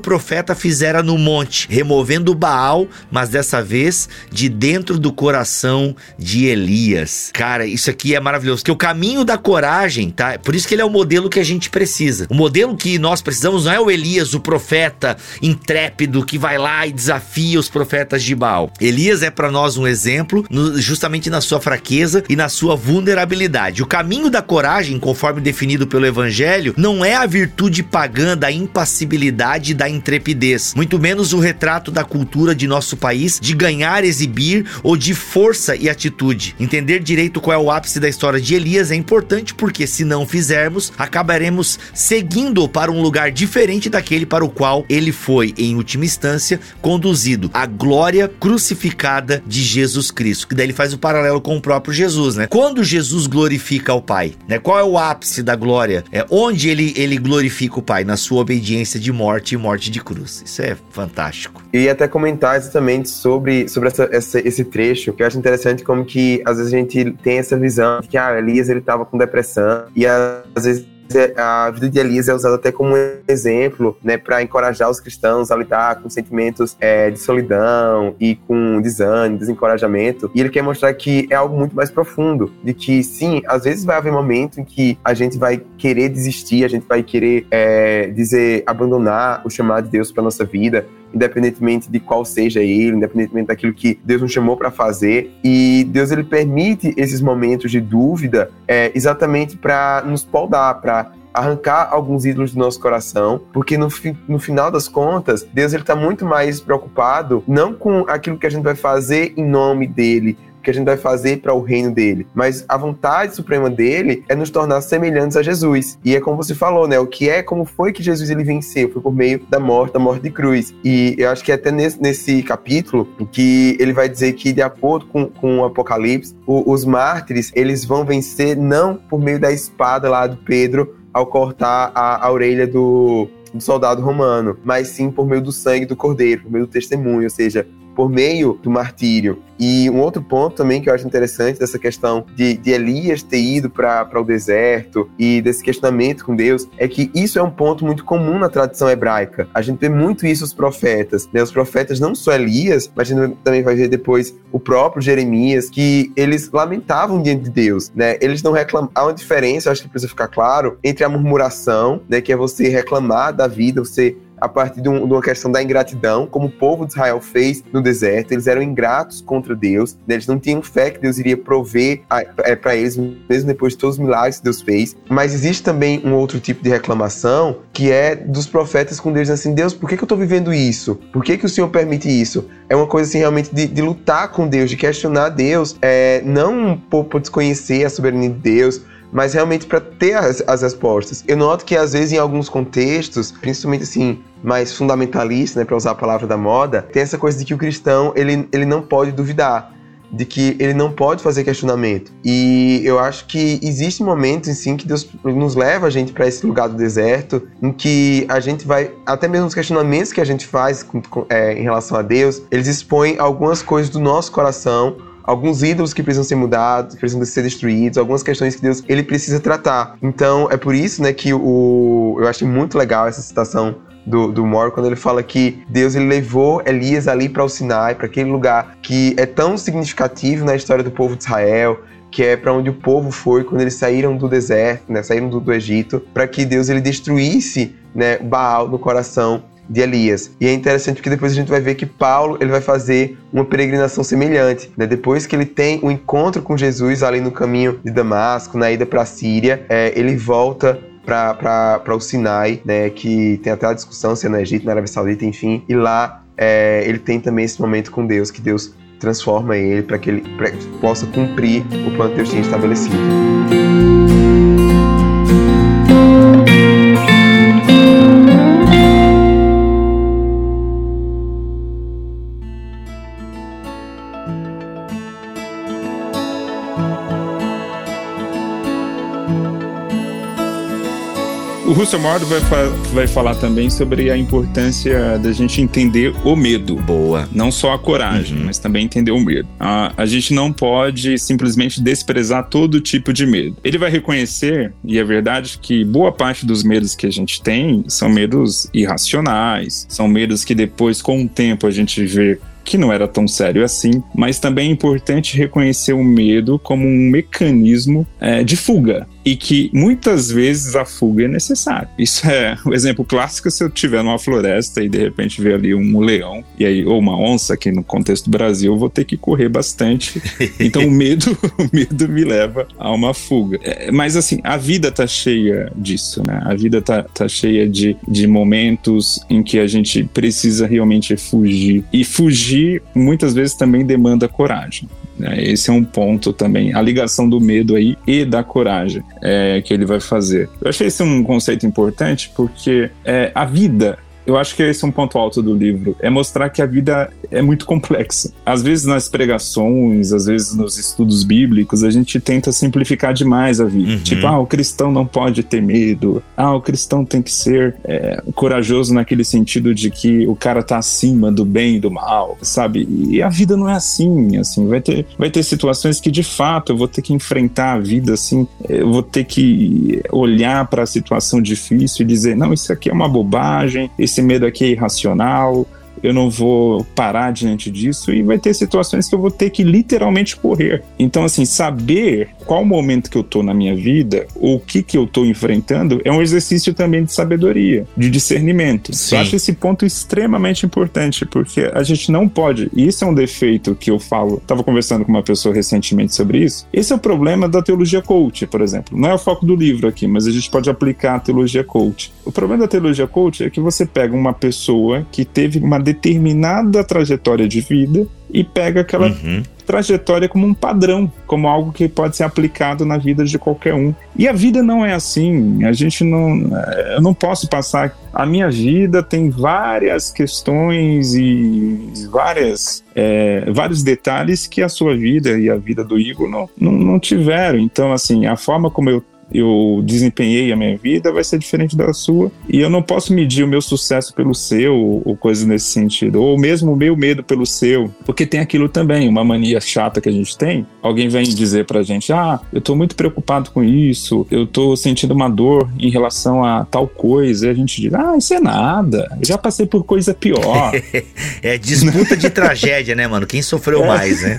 Speaker 2: profeta fizera no monte, removendo removendo Baal, mas dessa vez de dentro do coração de Elias. Cara, isso aqui é maravilhoso, que o caminho da coragem, tá? Por isso que ele é o modelo que a gente precisa. O modelo que nós precisamos não é o Elias, o profeta intrépido que vai lá e desafia os profetas de Baal. Elias é para nós um exemplo, justamente na sua fraqueza e na sua vulnerabilidade. O caminho da coragem, conforme definido pelo evangelho, não é a virtude pagã da impassibilidade e da intrepidez, muito menos o retrato da cultura de nosso país de ganhar, exibir ou de força e atitude. Entender direito qual é o ápice da história de Elias é importante porque, se não fizermos, acabaremos seguindo para um lugar diferente daquele para o qual ele foi, em última instância, conduzido a glória crucificada de Jesus Cristo. Que daí ele faz o paralelo com o próprio Jesus, né? Quando Jesus glorifica o Pai, né? Qual é o ápice da glória? É onde ele, ele glorifica o Pai? Na sua obediência de morte e morte de cruz. Isso é fantástico.
Speaker 4: Até comentar exatamente sobre, sobre essa, essa, esse trecho, que eu acho interessante como que às vezes a gente tem essa visão de que ah, Elias ele estava com depressão e às vezes a vida de Elias é usada até como um exemplo, né, para encorajar os cristãos a lidar com sentimentos é, de solidão e com desânimo, desencorajamento. E ele quer mostrar que é algo muito mais profundo, de que sim, às vezes vai haver momento em que a gente vai querer desistir, a gente vai querer é, dizer abandonar o chamado de Deus para nossa vida, independentemente de qual seja ele, independentemente daquilo que Deus nos chamou para fazer. E Deus ele permite esses momentos de dúvida é, exatamente para nos podar, para arrancar alguns ídolos do nosso coração, porque no, fi, no final das contas, Deus ele está muito mais preocupado não com aquilo que a gente vai fazer em nome dele, que a gente vai fazer para o reino dele. Mas a vontade suprema dele é nos tornar semelhantes a Jesus. E é como você falou, né? O que é, como foi que Jesus ele venceu? Foi por meio da morte, da morte de cruz. E eu acho que é até nesse, nesse capítulo que ele vai dizer que, de acordo com, com o Apocalipse, o, os mártires eles vão vencer não por meio da espada lá do Pedro ao cortar a, a orelha do, do soldado romano, mas sim por meio do sangue do cordeiro, por meio do testemunho, ou seja, por meio do martírio. E um outro ponto também que eu acho interessante dessa questão de, de Elias ter ido para o deserto e desse questionamento com Deus é que isso é um ponto muito comum na tradição hebraica. A gente vê muito isso os profetas. Né? Os profetas, não só Elias, mas a gente também vai ver depois o próprio Jeremias, que eles lamentavam diante de Deus. Né? Eles não reclamam. Há uma diferença, acho que precisa ficar claro, entre a murmuração, né, que é você reclamar da vida, você a partir de, um, de, uma questão da ingratidão, como o povo de Israel fez no deserto. Eles eram ingratos contra Deus, né? eles não tinham fé que Deus iria prover é, para eles, mesmo depois de todos os milagres que Deus fez. Mas existe também um outro tipo de reclamação, que é dos profetas com Deus, assim: Deus, por que, que eu estou vivendo isso? Por que, que o Senhor permite isso? É uma coisa assim, realmente, de, de lutar com Deus, de questionar Deus, é, não por, por desconhecer a soberania de Deus, mas realmente para ter as, as, respostas. Eu noto que às vezes em alguns contextos, principalmente assim, mais fundamentalista, né, para usar a palavra da moda, tem essa coisa de que o cristão, ele, ele não pode duvidar, de que ele não pode fazer questionamento. E eu acho que existe momentos sim que Deus nos leva a gente para esse lugar do deserto, em que a gente vai, até mesmo os questionamentos que a gente faz com, com, é, em relação a Deus, eles expõem algumas coisas do nosso coração alguns ídolos que precisam ser mudados, que precisam ser destruídos, algumas questões que Deus ele precisa tratar. Então é por isso, né, que o eu achei muito legal essa citação do, do Moore quando ele fala que Deus ele levou Elias ali para o Sinai, para aquele lugar que é tão significativo na história do povo de Israel, que é para onde o povo foi quando eles saíram do deserto, né, saíram do, do Egito, para que Deus ele destruísse né, Baal no coração de Elias. E é interessante porque depois a gente vai ver que Paulo ele vai fazer uma peregrinação semelhante. Né? Depois que ele tem o um encontro com Jesus ali no caminho de Damasco, na ida para a Síria, é, ele volta para o Sinai, né, que tem até a discussão se é no Egito, na Arábia Saudita, enfim, e lá é, ele tem também esse momento com Deus, que Deus transforma ele para que ele pra possa cumprir o plano que Deus tinha estabelecido.
Speaker 3: Russell Mord vai, vai falar também sobre a importância da gente entender o medo.
Speaker 2: Boa.
Speaker 3: Não só a coragem, uhum. mas também entender o medo. A, a gente não pode simplesmente desprezar todo tipo de medo. Ele vai reconhecer, e é verdade, que boa parte dos medos que a gente tem são medos irracionais, são medos que depois, com o tempo, a gente vê que não era tão sério assim, mas também é importante reconhecer o medo como um mecanismo é, de fuga e que muitas vezes a fuga é necessária. Isso é o um exemplo clássico se eu estiver numa floresta e de repente ver ali um leão e aí ou uma onça aqui no contexto do Brasil, eu vou ter que correr bastante. Então o medo, o medo me leva a uma fuga. É, mas assim, a vida tá cheia disso, né? A vida tá, tá cheia de, de momentos em que a gente precisa realmente fugir e fugir muitas vezes também demanda coragem. Né? Esse é um ponto também, a ligação do medo aí e da coragem é, que ele vai fazer. Eu achei esse um conceito importante porque é, a vida eu acho que esse é um ponto alto do livro, é mostrar que a vida é muito complexa. Às vezes nas pregações, às vezes nos estudos bíblicos, a gente tenta simplificar demais a vida. Uhum. Tipo, ah, o cristão não pode ter medo. Ah, o cristão tem que ser é, corajoso naquele sentido de que o cara tá acima do bem e do mal, sabe? E a vida não é assim, assim, vai ter, vai ter situações que de fato eu vou ter que enfrentar a vida assim, eu vou ter que olhar para a situação difícil e dizer, não, isso aqui é uma bobagem, esse medo aqui é irracional, eu não vou parar diante disso e vai ter situações que eu vou ter que literalmente correr. Então, assim, saber qual momento que eu tô na minha vida, ou o que que eu tô enfrentando, é um exercício também de sabedoria, de discernimento. Sim. Eu acho esse ponto extremamente importante, porque a gente não pode, e isso é um defeito que eu falo, tava conversando com uma pessoa recentemente sobre isso, esse é o problema da teologia coach, por exemplo. Não é o foco do livro aqui, mas a gente pode aplicar a teologia coach. O problema da teologia coach é que você pega uma pessoa que teve uma determinada trajetória de vida e pega aquela uhum. trajetória como um padrão, como algo que pode ser aplicado na vida de qualquer um. E a vida não é assim. A gente não, eh, eu não posso passar. A minha vida tem várias questões e várias, é, vários detalhes que a sua vida e a vida do Igor não, não, não tiveram. Então, assim, a forma como eu eu desempenhei a minha vida vai ser diferente da sua. E eu não posso medir o meu sucesso pelo seu, ou coisas nesse sentido. Ou mesmo o meu medo pelo seu. Porque tem aquilo também, uma mania chata que a gente tem. Alguém vem dizer pra gente: ah, eu tô muito preocupado com isso, eu tô sentindo uma dor em relação a tal coisa. E a gente diz: ah, isso é nada, eu já passei por coisa pior.
Speaker 2: é disputa de tragédia, né, mano? Quem sofreu é. mais, né?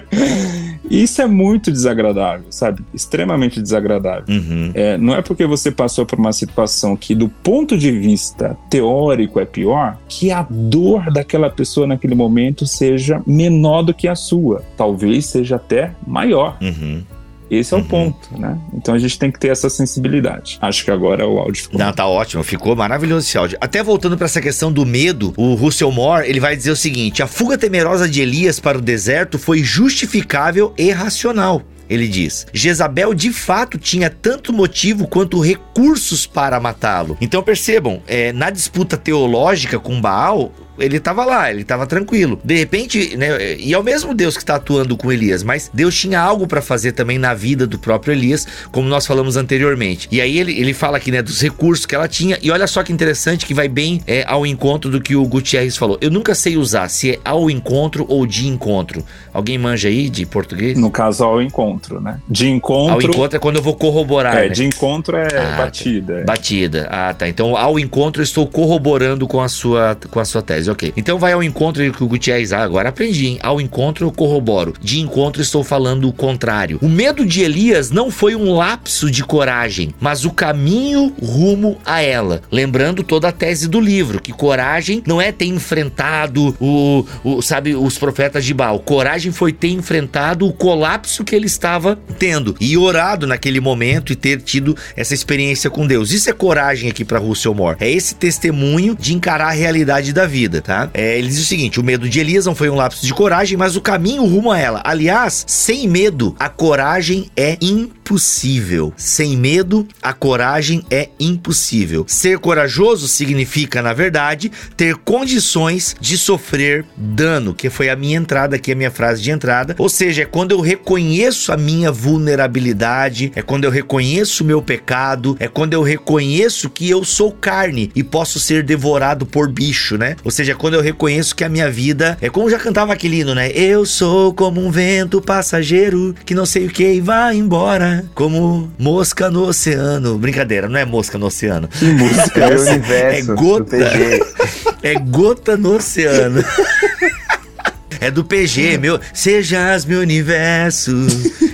Speaker 3: isso é muito desagradável, sabe? Extremamente desagradável Uhum. É, não é porque você passou por uma situação que, do ponto de vista teórico, é pior, que a dor daquela pessoa naquele momento seja menor do que a sua. Talvez seja até maior. Uhum. Esse é uhum. o ponto, né? Então a gente tem que ter essa sensibilidade. Acho que agora o áudio ficou.
Speaker 2: Não, tá ótimo, ficou maravilhoso esse áudio. Até voltando para essa questão do medo, o Russell Moore, ele vai dizer o seguinte: a fuga temerosa de Elias para o deserto foi justificável e racional ele diz. Jezabel de fato tinha tanto motivo quanto recursos para matá-lo. Então percebam, é, na disputa teológica com Baal, ele tava lá, ele tava tranquilo. De repente, né, e é o mesmo Deus que tá atuando com Elias, mas Deus tinha algo para fazer também na vida do próprio Elias, como nós falamos anteriormente. E aí ele, ele fala aqui, né, dos recursos que ela tinha, e olha só que interessante que vai bem é, ao encontro do que o Gutierrez falou. Eu nunca sei usar se é ao encontro ou de encontro. Alguém manja aí de português?
Speaker 3: No caso, ao encontro, né? De encontro.
Speaker 2: Ao encontro é quando eu vou corroborar.
Speaker 3: É,
Speaker 2: né?
Speaker 3: de encontro é ah, batida.
Speaker 2: Tá. Batida. Ah, tá. Então, ao encontro, eu estou corroborando com a sua, com a sua tese. Ok. Então, vai ao encontro que o Gutierrez. Ah, agora aprendi, hein? Ao encontro, eu corroboro. De encontro, estou falando o contrário. O medo de Elias não foi um lapso de coragem, mas o caminho rumo a ela. Lembrando toda a tese do livro, que coragem não é ter enfrentado o, o sabe, os profetas de Baal. Coragem foi ter enfrentado o colapso que ele estava tendo e orado naquele momento e ter tido essa experiência com Deus. Isso é coragem aqui para Russell Moore. É esse testemunho de encarar a realidade da vida, tá? É, ele diz o seguinte: o medo de Elias não foi um lapso de coragem, mas o caminho rumo a ela. Aliás, sem medo, a coragem é impossível. Sem medo, a coragem é impossível. Ser corajoso significa, na verdade, ter condições de sofrer dano, que foi a minha entrada aqui, a minha frase de entrada. Ou seja, é quando eu reconheço a minha vulnerabilidade, é quando eu reconheço o meu pecado, é quando eu reconheço que eu sou carne e posso ser devorado por bicho, né? Ou seja, é quando eu reconheço que a minha vida é como já cantava aquele hino, né? Eu sou como um vento passageiro que não sei o que e vai embora, como mosca no oceano. Brincadeira, não é mosca no oceano.
Speaker 4: Música é, o universo.
Speaker 2: É gota. É gota no oceano. É do PG, meu. Sejas meu universo.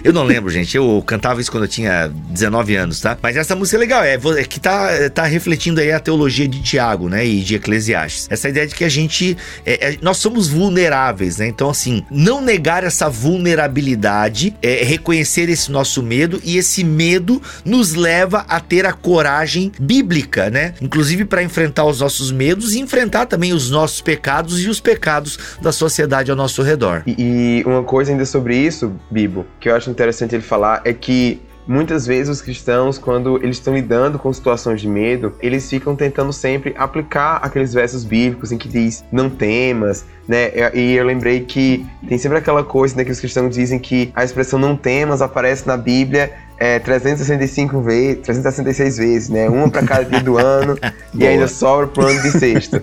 Speaker 2: Eu não lembro, gente. Eu cantava isso quando eu tinha 19 anos, tá? Mas essa música é legal. É, é que tá, tá refletindo aí a teologia de Tiago, né? E de Eclesiastes. Essa ideia de que a gente. É, é, nós somos vulneráveis, né? Então, assim, não negar essa vulnerabilidade, é reconhecer esse nosso medo e esse medo nos leva a ter a coragem bíblica, né? Inclusive para enfrentar os nossos medos e enfrentar também os nossos pecados e os pecados da sociedade ao nosso redor.
Speaker 4: E, e uma coisa ainda sobre isso, Bibo, que eu acho interessante ele falar é que Muitas vezes os cristãos, quando eles estão lidando com situações de medo, eles ficam tentando sempre aplicar aqueles versos bíblicos em que diz não temas, né? E eu lembrei que tem sempre aquela coisa né, que os cristãos dizem que a expressão não temas aparece na Bíblia é, 365 vezes, 366 vezes, né? Uma para cada dia do ano e ainda sobra pro ano de sexto.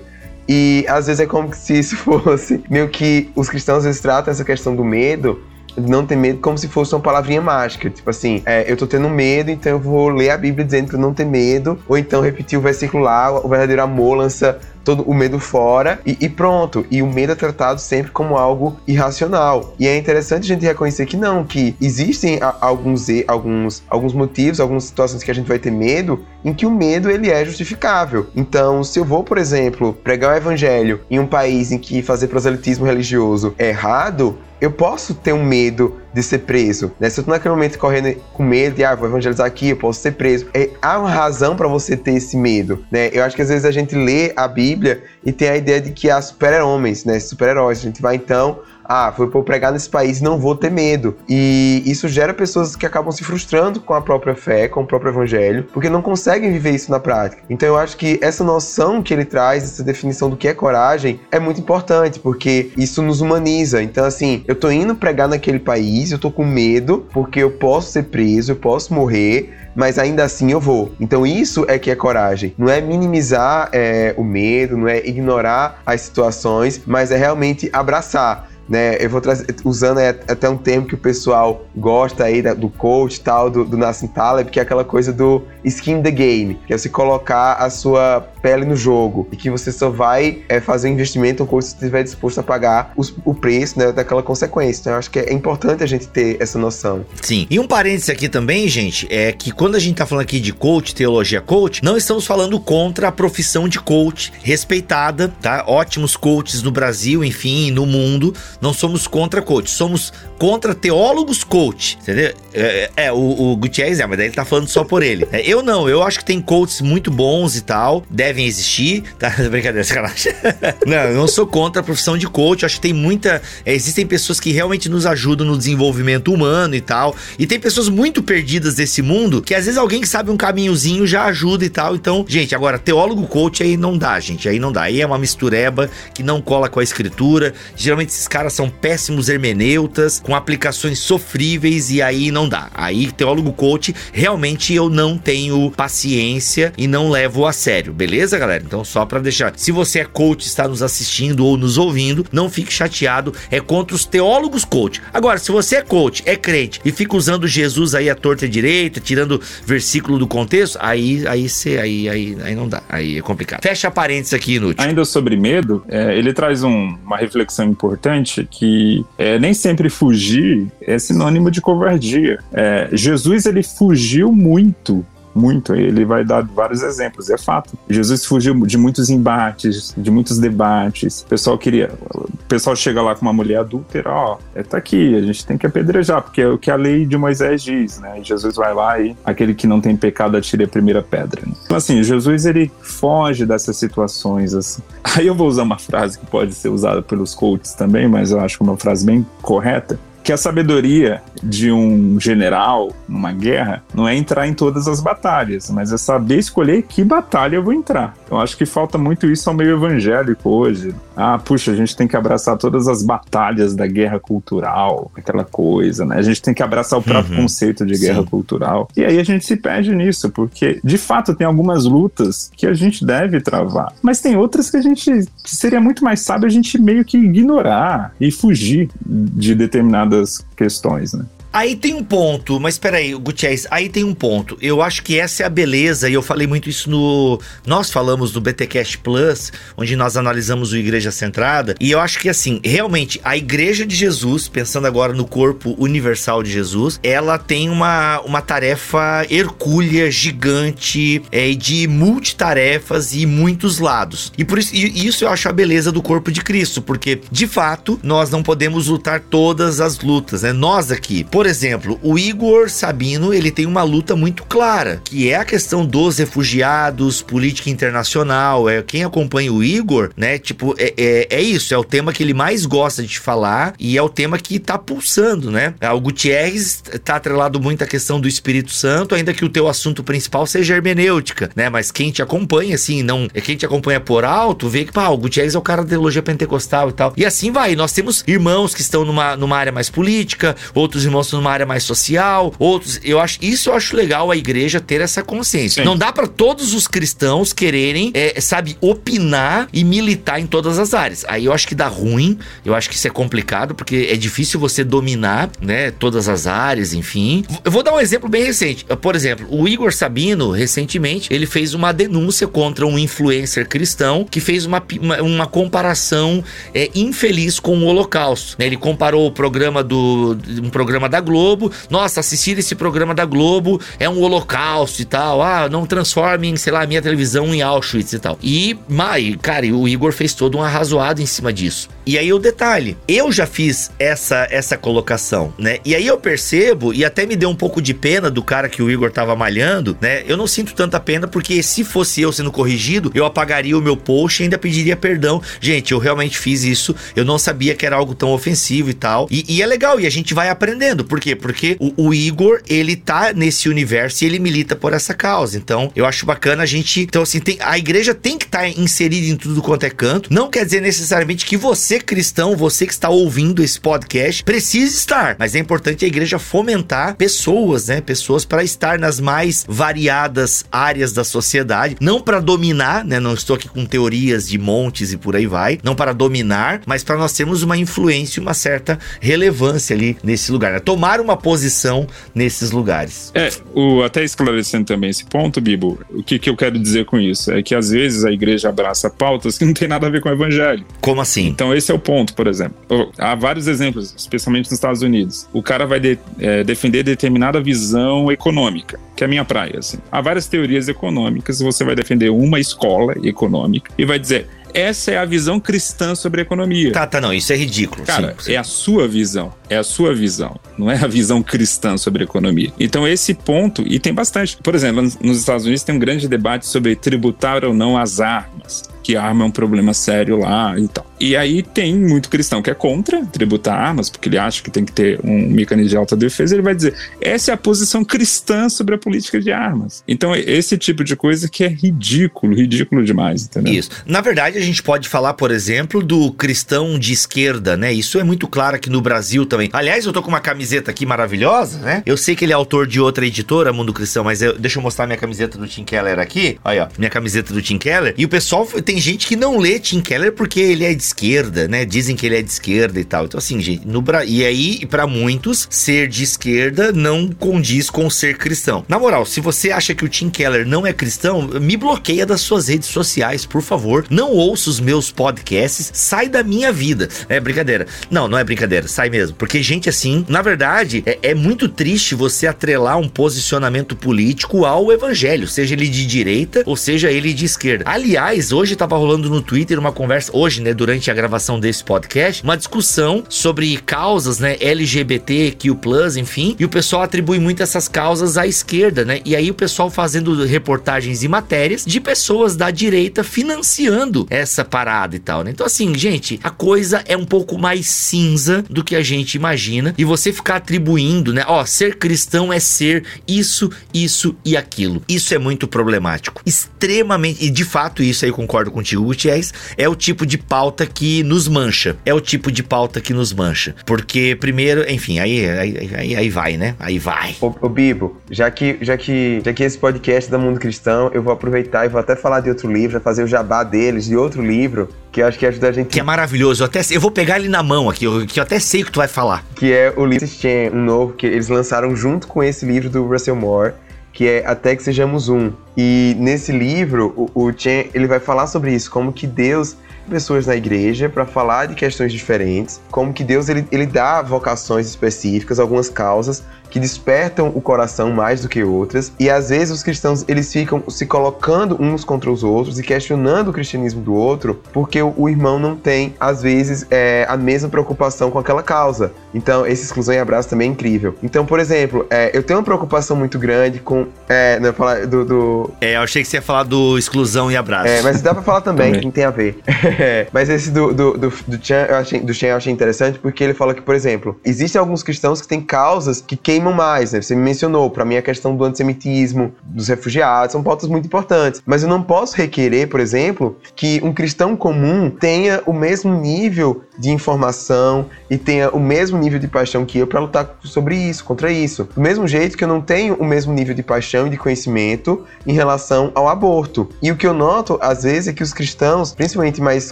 Speaker 4: E às vezes é como se isso fosse meio que os cristãos eles tratam essa questão do medo não ter medo como se fosse uma palavrinha mágica. Tipo assim, é, eu tô tendo medo, então eu vou ler a Bíblia dizendo pra não ter medo, ou então repetir o versículo lá, o verdadeiro amor lança todo o medo fora e, e, pronto. E o medo é tratado sempre como algo irracional. E é interessante a gente reconhecer que não, que existem a, alguns, alguns, alguns motivos, algumas situações que a gente vai ter medo em que o medo ele é justificável. Então, se eu vou, por exemplo, pregar o evangelho em um país em que fazer proselitismo religioso é errado, eu posso ter um medo de ser preso, né? Se eu tô naquele momento correndo com medo de, ah, vou evangelizar aqui, eu posso ser preso. É, há uma razão para você ter esse medo, né? Eu acho que às vezes a gente lê a Bíblia e tem a ideia de que há super-homens, né? Super-heróis. A gente vai então ah, eu pregar nesse país, não vou ter medo. E isso gera pessoas que acabam se frustrando com a própria fé, com o próprio evangelho, porque não conseguem viver isso na prática. Então eu acho que essa noção que ele traz, essa definição do que é coragem, é muito importante, porque isso nos humaniza. Então, assim, eu tô indo pregar naquele país, eu tô com medo, porque eu posso ser preso, eu posso morrer, mas ainda assim eu vou. Então isso é que é coragem. Não é minimizar é, o medo, não é ignorar as situações, mas é realmente abraçar né? Eu vou trazer, usando até um termo que o pessoal gosta aí do coach tal, do, do Nassim Taleb, que é aquela coisa do skin the game, que é você colocar a sua pele no jogo e que você só vai é, fazer um investimento quando você estiver disposto a pagar os, o preço né, daquela consequência. Então eu acho que é importante a gente ter essa noção.
Speaker 2: Sim. E um parênteses aqui também, gente, é que quando a gente tá falando aqui de coach, teologia coach, não estamos falando contra a profissão de coach respeitada, tá? Ótimos coaches no Brasil, enfim, no mundo não somos contra coach, somos contra teólogos coach, entendeu? É, é o, o Gutierrez é, mas daí ele tá falando só por ele. É, eu não, eu acho que tem coaches muito bons e tal, deve devem existir, tá? Brincadeira, sacanagem. não, eu não sou contra a profissão de coach, acho que tem muita. É, existem pessoas que realmente nos ajudam no desenvolvimento humano e tal. E tem pessoas muito perdidas desse mundo que às vezes alguém que sabe um caminhozinho já ajuda e tal. Então, gente, agora, teólogo coach aí não dá, gente. Aí não dá. Aí é uma mistureba que não cola com a escritura. Geralmente esses caras são péssimos hermeneutas, com aplicações sofríveis e aí não dá. Aí, teólogo coach, realmente eu não tenho paciência e não levo a sério, beleza, galera? Então, só para deixar. Se você é coach, está nos assistindo ou nos ouvindo, não fique chateado. É contra os teólogos coach. Agora, se você é coach, é crente e fica usando Jesus aí à torta e direita, tirando versículo do contexto, aí aí você aí, aí aí não dá. Aí é complicado. Fecha parênteses aqui, inútil.
Speaker 3: Ainda sobre medo, é, ele traz um, uma reflexão importante que é, nem sempre fugir é sinônimo de covardia. É, Jesus ele fugiu muito muito. Ele vai dar vários exemplos, é fato. Jesus fugiu de muitos embates, de muitos debates. O pessoal queria. O pessoal chega lá com uma mulher adúltera, ó, é, tá aqui, a gente tem que apedrejar, porque é o que a lei de Moisés diz, né? E Jesus vai lá e aquele que não tem pecado atire a primeira pedra. Né? Então, assim, Jesus ele foge dessas situações, assim. Aí eu vou usar uma frase que pode ser usada pelos coaches também, mas eu acho uma frase bem correta que a sabedoria de um general numa guerra não é entrar em todas as batalhas, mas é saber escolher que batalha eu vou entrar. Eu acho que falta muito isso ao meio evangélico hoje. Ah, puxa, a gente tem que abraçar todas as batalhas da guerra cultural, aquela coisa, né? A gente tem que abraçar o próprio uhum. conceito de guerra Sim. cultural. E aí a gente se perde nisso, porque de fato tem algumas lutas que a gente deve travar, mas tem outras que a gente que seria muito mais sábio a gente meio que ignorar e fugir de determinadas questões, né?
Speaker 2: Aí tem um ponto, mas peraí, Gutierrez, aí tem um ponto. Eu acho que essa é a beleza, e eu falei muito isso no. Nós falamos no BTCast Plus, onde nós analisamos o Igreja Centrada, e eu acho que assim, realmente, a Igreja de Jesus, pensando agora no corpo universal de Jesus, ela tem uma, uma tarefa hercúlea, gigante, é, de multitarefas e muitos lados. E por isso, e isso eu acho a beleza do corpo de Cristo, porque de fato nós não podemos lutar todas as lutas, né? Nós aqui, por por exemplo, o Igor Sabino, ele tem uma luta muito clara, que é a questão dos refugiados, política internacional. É quem acompanha o Igor, né? Tipo, é, é, é isso, é o tema que ele mais gosta de falar e é o tema que tá pulsando, né? O Gutierrez tá atrelado muito à questão do Espírito Santo, ainda que o teu assunto principal seja hermenêutica, né? Mas quem te acompanha, assim, não. É quem te acompanha por alto, vê que, pá, o Gutierrez é o cara da teologia pentecostal e tal. E assim vai. Nós temos irmãos que estão numa, numa área mais política, outros irmãos numa área mais social, outros. Eu acho isso eu acho legal a igreja ter essa consciência. Sim. Não dá para todos os cristãos quererem, é, sabe, opinar e militar em todas as áreas. Aí eu acho que dá ruim. Eu acho que isso é complicado porque é difícil você dominar, né, todas as áreas, enfim. Eu vou dar um exemplo bem recente. Por exemplo, o Igor Sabino recentemente ele fez uma denúncia contra um influencer cristão que fez uma, uma, uma comparação é, infeliz com o Holocausto. Né? Ele comparou o programa do um programa da Globo. Nossa, assistir esse programa da Globo é um holocausto e tal. Ah, não transformem, sei lá, a minha televisão em Auschwitz e tal. E, Mai, cara, o Igor fez todo um arrazoado em cima disso. E aí o detalhe, eu já fiz essa essa colocação, né? E aí eu percebo, e até me deu um pouco de pena do cara que o Igor tava malhando, né? Eu não sinto tanta pena, porque se fosse eu sendo corrigido, eu apagaria o meu post e ainda pediria perdão. Gente, eu realmente fiz isso, eu não sabia que era algo tão ofensivo e tal. E, e é legal, e a gente vai aprendendo. Por quê? Porque o, o, Igor, ele tá nesse universo e ele milita por essa causa. Então, eu acho bacana a gente. Então, assim, tem, a igreja tem que estar tá inserida em tudo quanto é canto. Não quer dizer necessariamente que você, cristão, você que está ouvindo esse podcast, precise estar. Mas é importante a igreja fomentar pessoas, né? Pessoas para estar nas mais variadas áreas da sociedade. Não para dominar, né? Não estou aqui com teorias de montes e por aí vai. Não para dominar, mas para nós termos uma influência uma certa relevância ali nesse lugar. Né? Tomar tomar uma posição nesses lugares.
Speaker 3: É, o, até esclarecendo também esse ponto, Bibo, o que, que eu quero dizer com isso? É que às vezes a igreja abraça pautas que não tem nada a ver com o evangelho.
Speaker 2: Como assim?
Speaker 3: Então esse é o ponto, por exemplo. Há vários exemplos, especialmente nos Estados Unidos. O cara vai de, é, defender determinada visão econômica, que é a minha praia. Assim. Há várias teorias econômicas, você vai defender uma escola econômica e vai dizer essa é a visão cristã sobre a economia.
Speaker 2: Tá, tá, não, isso é ridículo.
Speaker 3: Cara,
Speaker 2: sim, sim.
Speaker 3: é a sua visão. É a sua visão. Não é a visão cristã sobre a economia. Então, esse ponto, e tem bastante. Por exemplo, nos Estados Unidos tem um grande debate sobre tributar ou não as armas que arma é um problema sério lá e tal. E aí tem muito cristão que é contra tributar armas, porque ele acha que tem que ter um mecanismo de autodefesa, ele vai dizer, essa é a posição cristã sobre a política de armas. Então, esse tipo de coisa que é ridículo, ridículo demais, entendeu?
Speaker 2: Isso. Na verdade, a gente pode falar, por exemplo, do cristão de esquerda, né? Isso é muito claro aqui no Brasil também. Aliás, eu tô com uma camiseta aqui maravilhosa, né? Eu sei que ele é autor de outra editora, Mundo Cristão, mas eu, deixa eu mostrar minha camiseta do Tim Keller aqui. Olha, ó, minha camiseta do Tim Keller. E o pessoal tem tem gente que não lê Tim Keller porque ele é de esquerda, né? Dizem que ele é de esquerda e tal. Então, assim, gente, no Bra... e aí, para muitos, ser de esquerda não condiz com ser cristão. Na moral, se você acha que o Tim Keller não é cristão, me bloqueia das suas redes sociais, por favor. Não ouça os meus podcasts, sai da minha vida. É brincadeira. Não, não é brincadeira, sai mesmo. Porque gente assim, na verdade, é, é muito triste você atrelar um posicionamento político ao evangelho, seja ele de direita ou seja ele de esquerda. Aliás, hoje tava rolando no Twitter uma conversa, hoje, né, durante a gravação desse podcast, uma discussão sobre causas, né, LGBTQ+, enfim, e o pessoal atribui muito essas causas à esquerda, né, e aí o pessoal fazendo reportagens e matérias de pessoas da direita financiando essa parada e tal, né. Então, assim, gente, a coisa é um pouco mais cinza do que a gente imagina, e você ficar atribuindo, né, ó, ser cristão é ser isso, isso e aquilo. Isso é muito problemático. Extremamente, e de fato isso aí concordo contigo, Gutierrez, é o tipo de pauta que nos mancha. É o tipo de pauta que nos mancha. Porque, primeiro, enfim, aí, aí, aí, aí vai, né? Aí vai.
Speaker 4: Ô, ô, Bibo, já que, já, que, já que esse podcast é da Mundo Cristão, eu vou aproveitar e vou até falar de outro livro, fazer o jabá deles, de outro livro, que eu acho que ajuda a gente.
Speaker 2: Que é maravilhoso. Eu, até, eu vou pegar ele na mão aqui, eu, que eu até sei o que tu vai falar.
Speaker 4: Que é o livro um novo, que eles lançaram junto com esse livro do Russell Moore que é Até que Sejamos Um. E nesse livro, o, o Chen, ele vai falar sobre isso, como que Deus pessoas na igreja para falar de questões diferentes, como que Deus ele, ele dá vocações específicas, algumas causas que despertam o coração mais do que outras, e às vezes os cristãos eles ficam se colocando uns contra os outros e questionando o cristianismo do outro, porque o, o irmão não tem, às vezes, é, a mesma preocupação com aquela causa. Então, esse exclusão e abraço também é incrível. Então, por exemplo, é, eu tenho uma preocupação muito grande com. É, não, falar do, do,
Speaker 2: É, eu achei que você ia falar do exclusão e abraço.
Speaker 4: É, mas dá pra falar também, que tem a ver. mas esse do, do, do, do Chan, eu achei, do Chan eu achei interessante porque ele fala que, por exemplo, existem alguns cristãos que têm causas que queimam mais, né? Você me mencionou, para mim a questão do antissemitismo, dos refugiados, são pautas muito importantes. Mas eu não posso requerer, por exemplo, que um cristão comum tenha o mesmo nível de informação e tenha o mesmo nível de paixão que eu para lutar sobre isso, contra isso. Do mesmo jeito que eu não tenho o mesmo nível de paixão e de conhecimento em relação ao aborto. E o que eu noto, às vezes, é que os cristãos, principalmente mais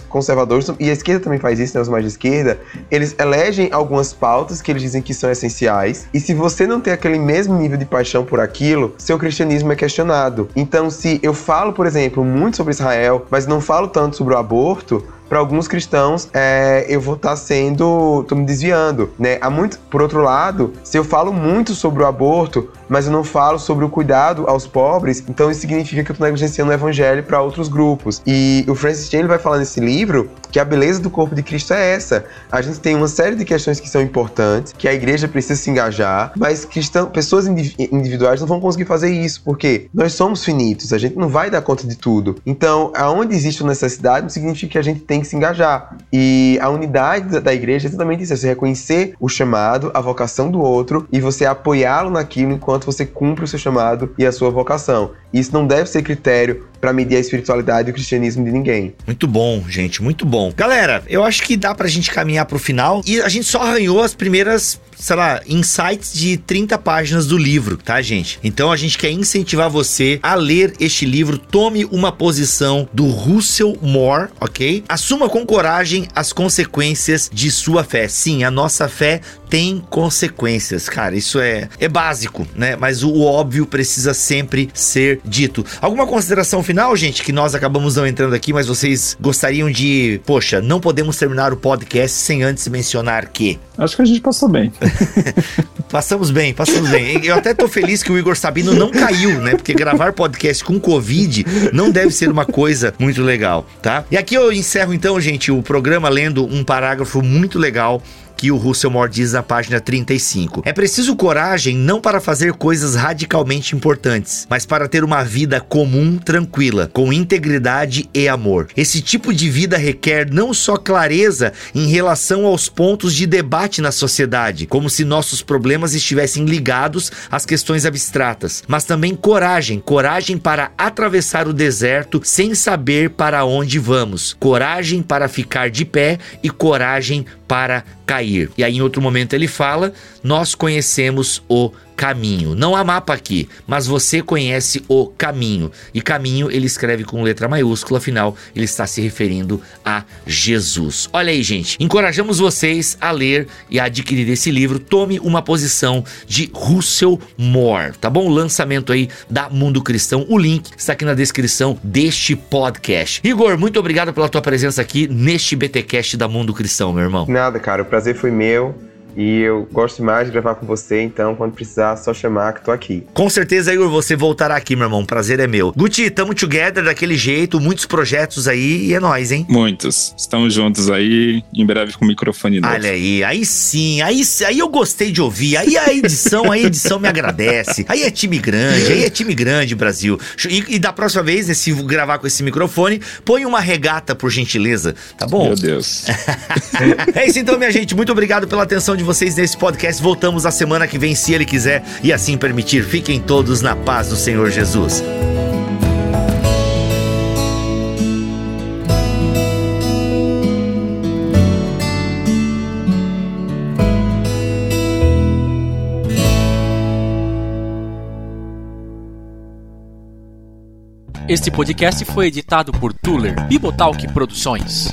Speaker 4: conservadores, e a esquerda também faz isso, né, os mais de esquerda, eles elegem algumas pautas que eles dizem que são essenciais, e se você não tem aquele mesmo nível de paixão por aquilo, seu cristianismo é questionado. Então, se eu falo, por exemplo, muito sobre Israel, mas não falo tanto sobre o aborto, para alguns cristãos, é, eu vou estar tá sendo. tô me desviando, né? Há muito, por outro lado, se eu falo muito sobre o aborto, mas eu não falo sobre o cuidado aos pobres, então isso significa que eu estou negligenciando o evangelho para outros grupos. E o Francis Chan vai falar nesse livro que a beleza do corpo de Cristo é essa. A gente tem uma série de questões que são importantes, que a igreja precisa se engajar, mas cristão, pessoas individuais não vão conseguir fazer isso, porque nós somos finitos, a gente não vai dar conta de tudo. Então, aonde existe necessidade, não significa que a gente tem que se engajar. E a unidade da igreja é exatamente isso: é você reconhecer o chamado, a vocação do outro e você apoiá-lo naquilo enquanto você cumpre o seu chamado e a sua vocação. Isso não deve ser critério para medir a espiritualidade e o cristianismo de ninguém.
Speaker 2: Muito bom, gente, muito bom. Galera, eu acho que dá pra gente caminhar pro final e a gente só arranhou as primeiras sei lá, insights de 30 páginas do livro, tá, gente? Então a gente quer incentivar você a ler este livro. Tome uma posição do Russell Moore, ok? Assuma com coragem as consequências de sua fé. Sim, a nossa fé tem consequências, cara. Isso é, é básico, né? Mas o óbvio precisa sempre ser dito. Alguma consideração final, gente, que nós acabamos não entrando aqui, mas vocês gostariam de. Poxa, não podemos terminar o podcast sem antes mencionar que.
Speaker 3: Acho que a gente passou bem.
Speaker 2: passamos bem, passamos bem. Eu até tô feliz que o Igor Sabino não caiu, né? Porque gravar podcast com Covid não deve ser uma coisa muito legal, tá? E aqui eu encerro então, gente, o programa lendo um parágrafo muito legal que o Russell Moore diz na página 35. É preciso coragem não para fazer coisas radicalmente importantes, mas para ter uma vida comum, tranquila, com integridade e amor. Esse tipo de vida requer não só clareza em relação aos pontos de debate na sociedade, como se nossos problemas estivessem ligados às questões abstratas, mas também coragem, coragem para atravessar o deserto sem saber para onde vamos, coragem para ficar de pé e coragem para cair. E aí, em outro momento, ele fala: Nós conhecemos o caminho. Não há mapa aqui, mas você conhece o caminho. E caminho ele escreve com letra maiúscula, afinal, ele está se referindo a Jesus. Olha aí, gente. Encorajamos vocês a ler e a adquirir esse livro. Tome uma posição de Russell Moore, tá bom? Lançamento aí da Mundo Cristão. O link está aqui na descrição deste podcast. Igor, muito obrigado pela tua presença aqui neste BTcast da Mundo Cristão, meu irmão.
Speaker 4: Nada, cara. O prazer foi meu. E eu gosto mais de gravar com você, então quando precisar, só chamar que tô aqui.
Speaker 2: Com certeza, Igor, você voltará aqui, meu irmão. Prazer é meu. Guti, tamo together daquele jeito, muitos projetos aí e é nóis, hein?
Speaker 3: Muitos. Estamos juntos aí, em breve com o microfone
Speaker 2: novo. Olha aí, aí sim, aí, aí eu gostei de ouvir. Aí a edição, a edição me agradece. Aí é time grande, aí é time grande, Brasil. E, e da próxima vez, se gravar com esse microfone, põe uma regata, por gentileza, tá bom?
Speaker 3: Meu Deus.
Speaker 2: é isso então, minha gente. Muito obrigado pela atenção de de vocês nesse podcast. Voltamos a semana que vem, se Ele quiser e assim permitir. Fiquem todos na paz do Senhor Jesus.
Speaker 5: Este podcast foi editado por Tuller Bibotalk Produções.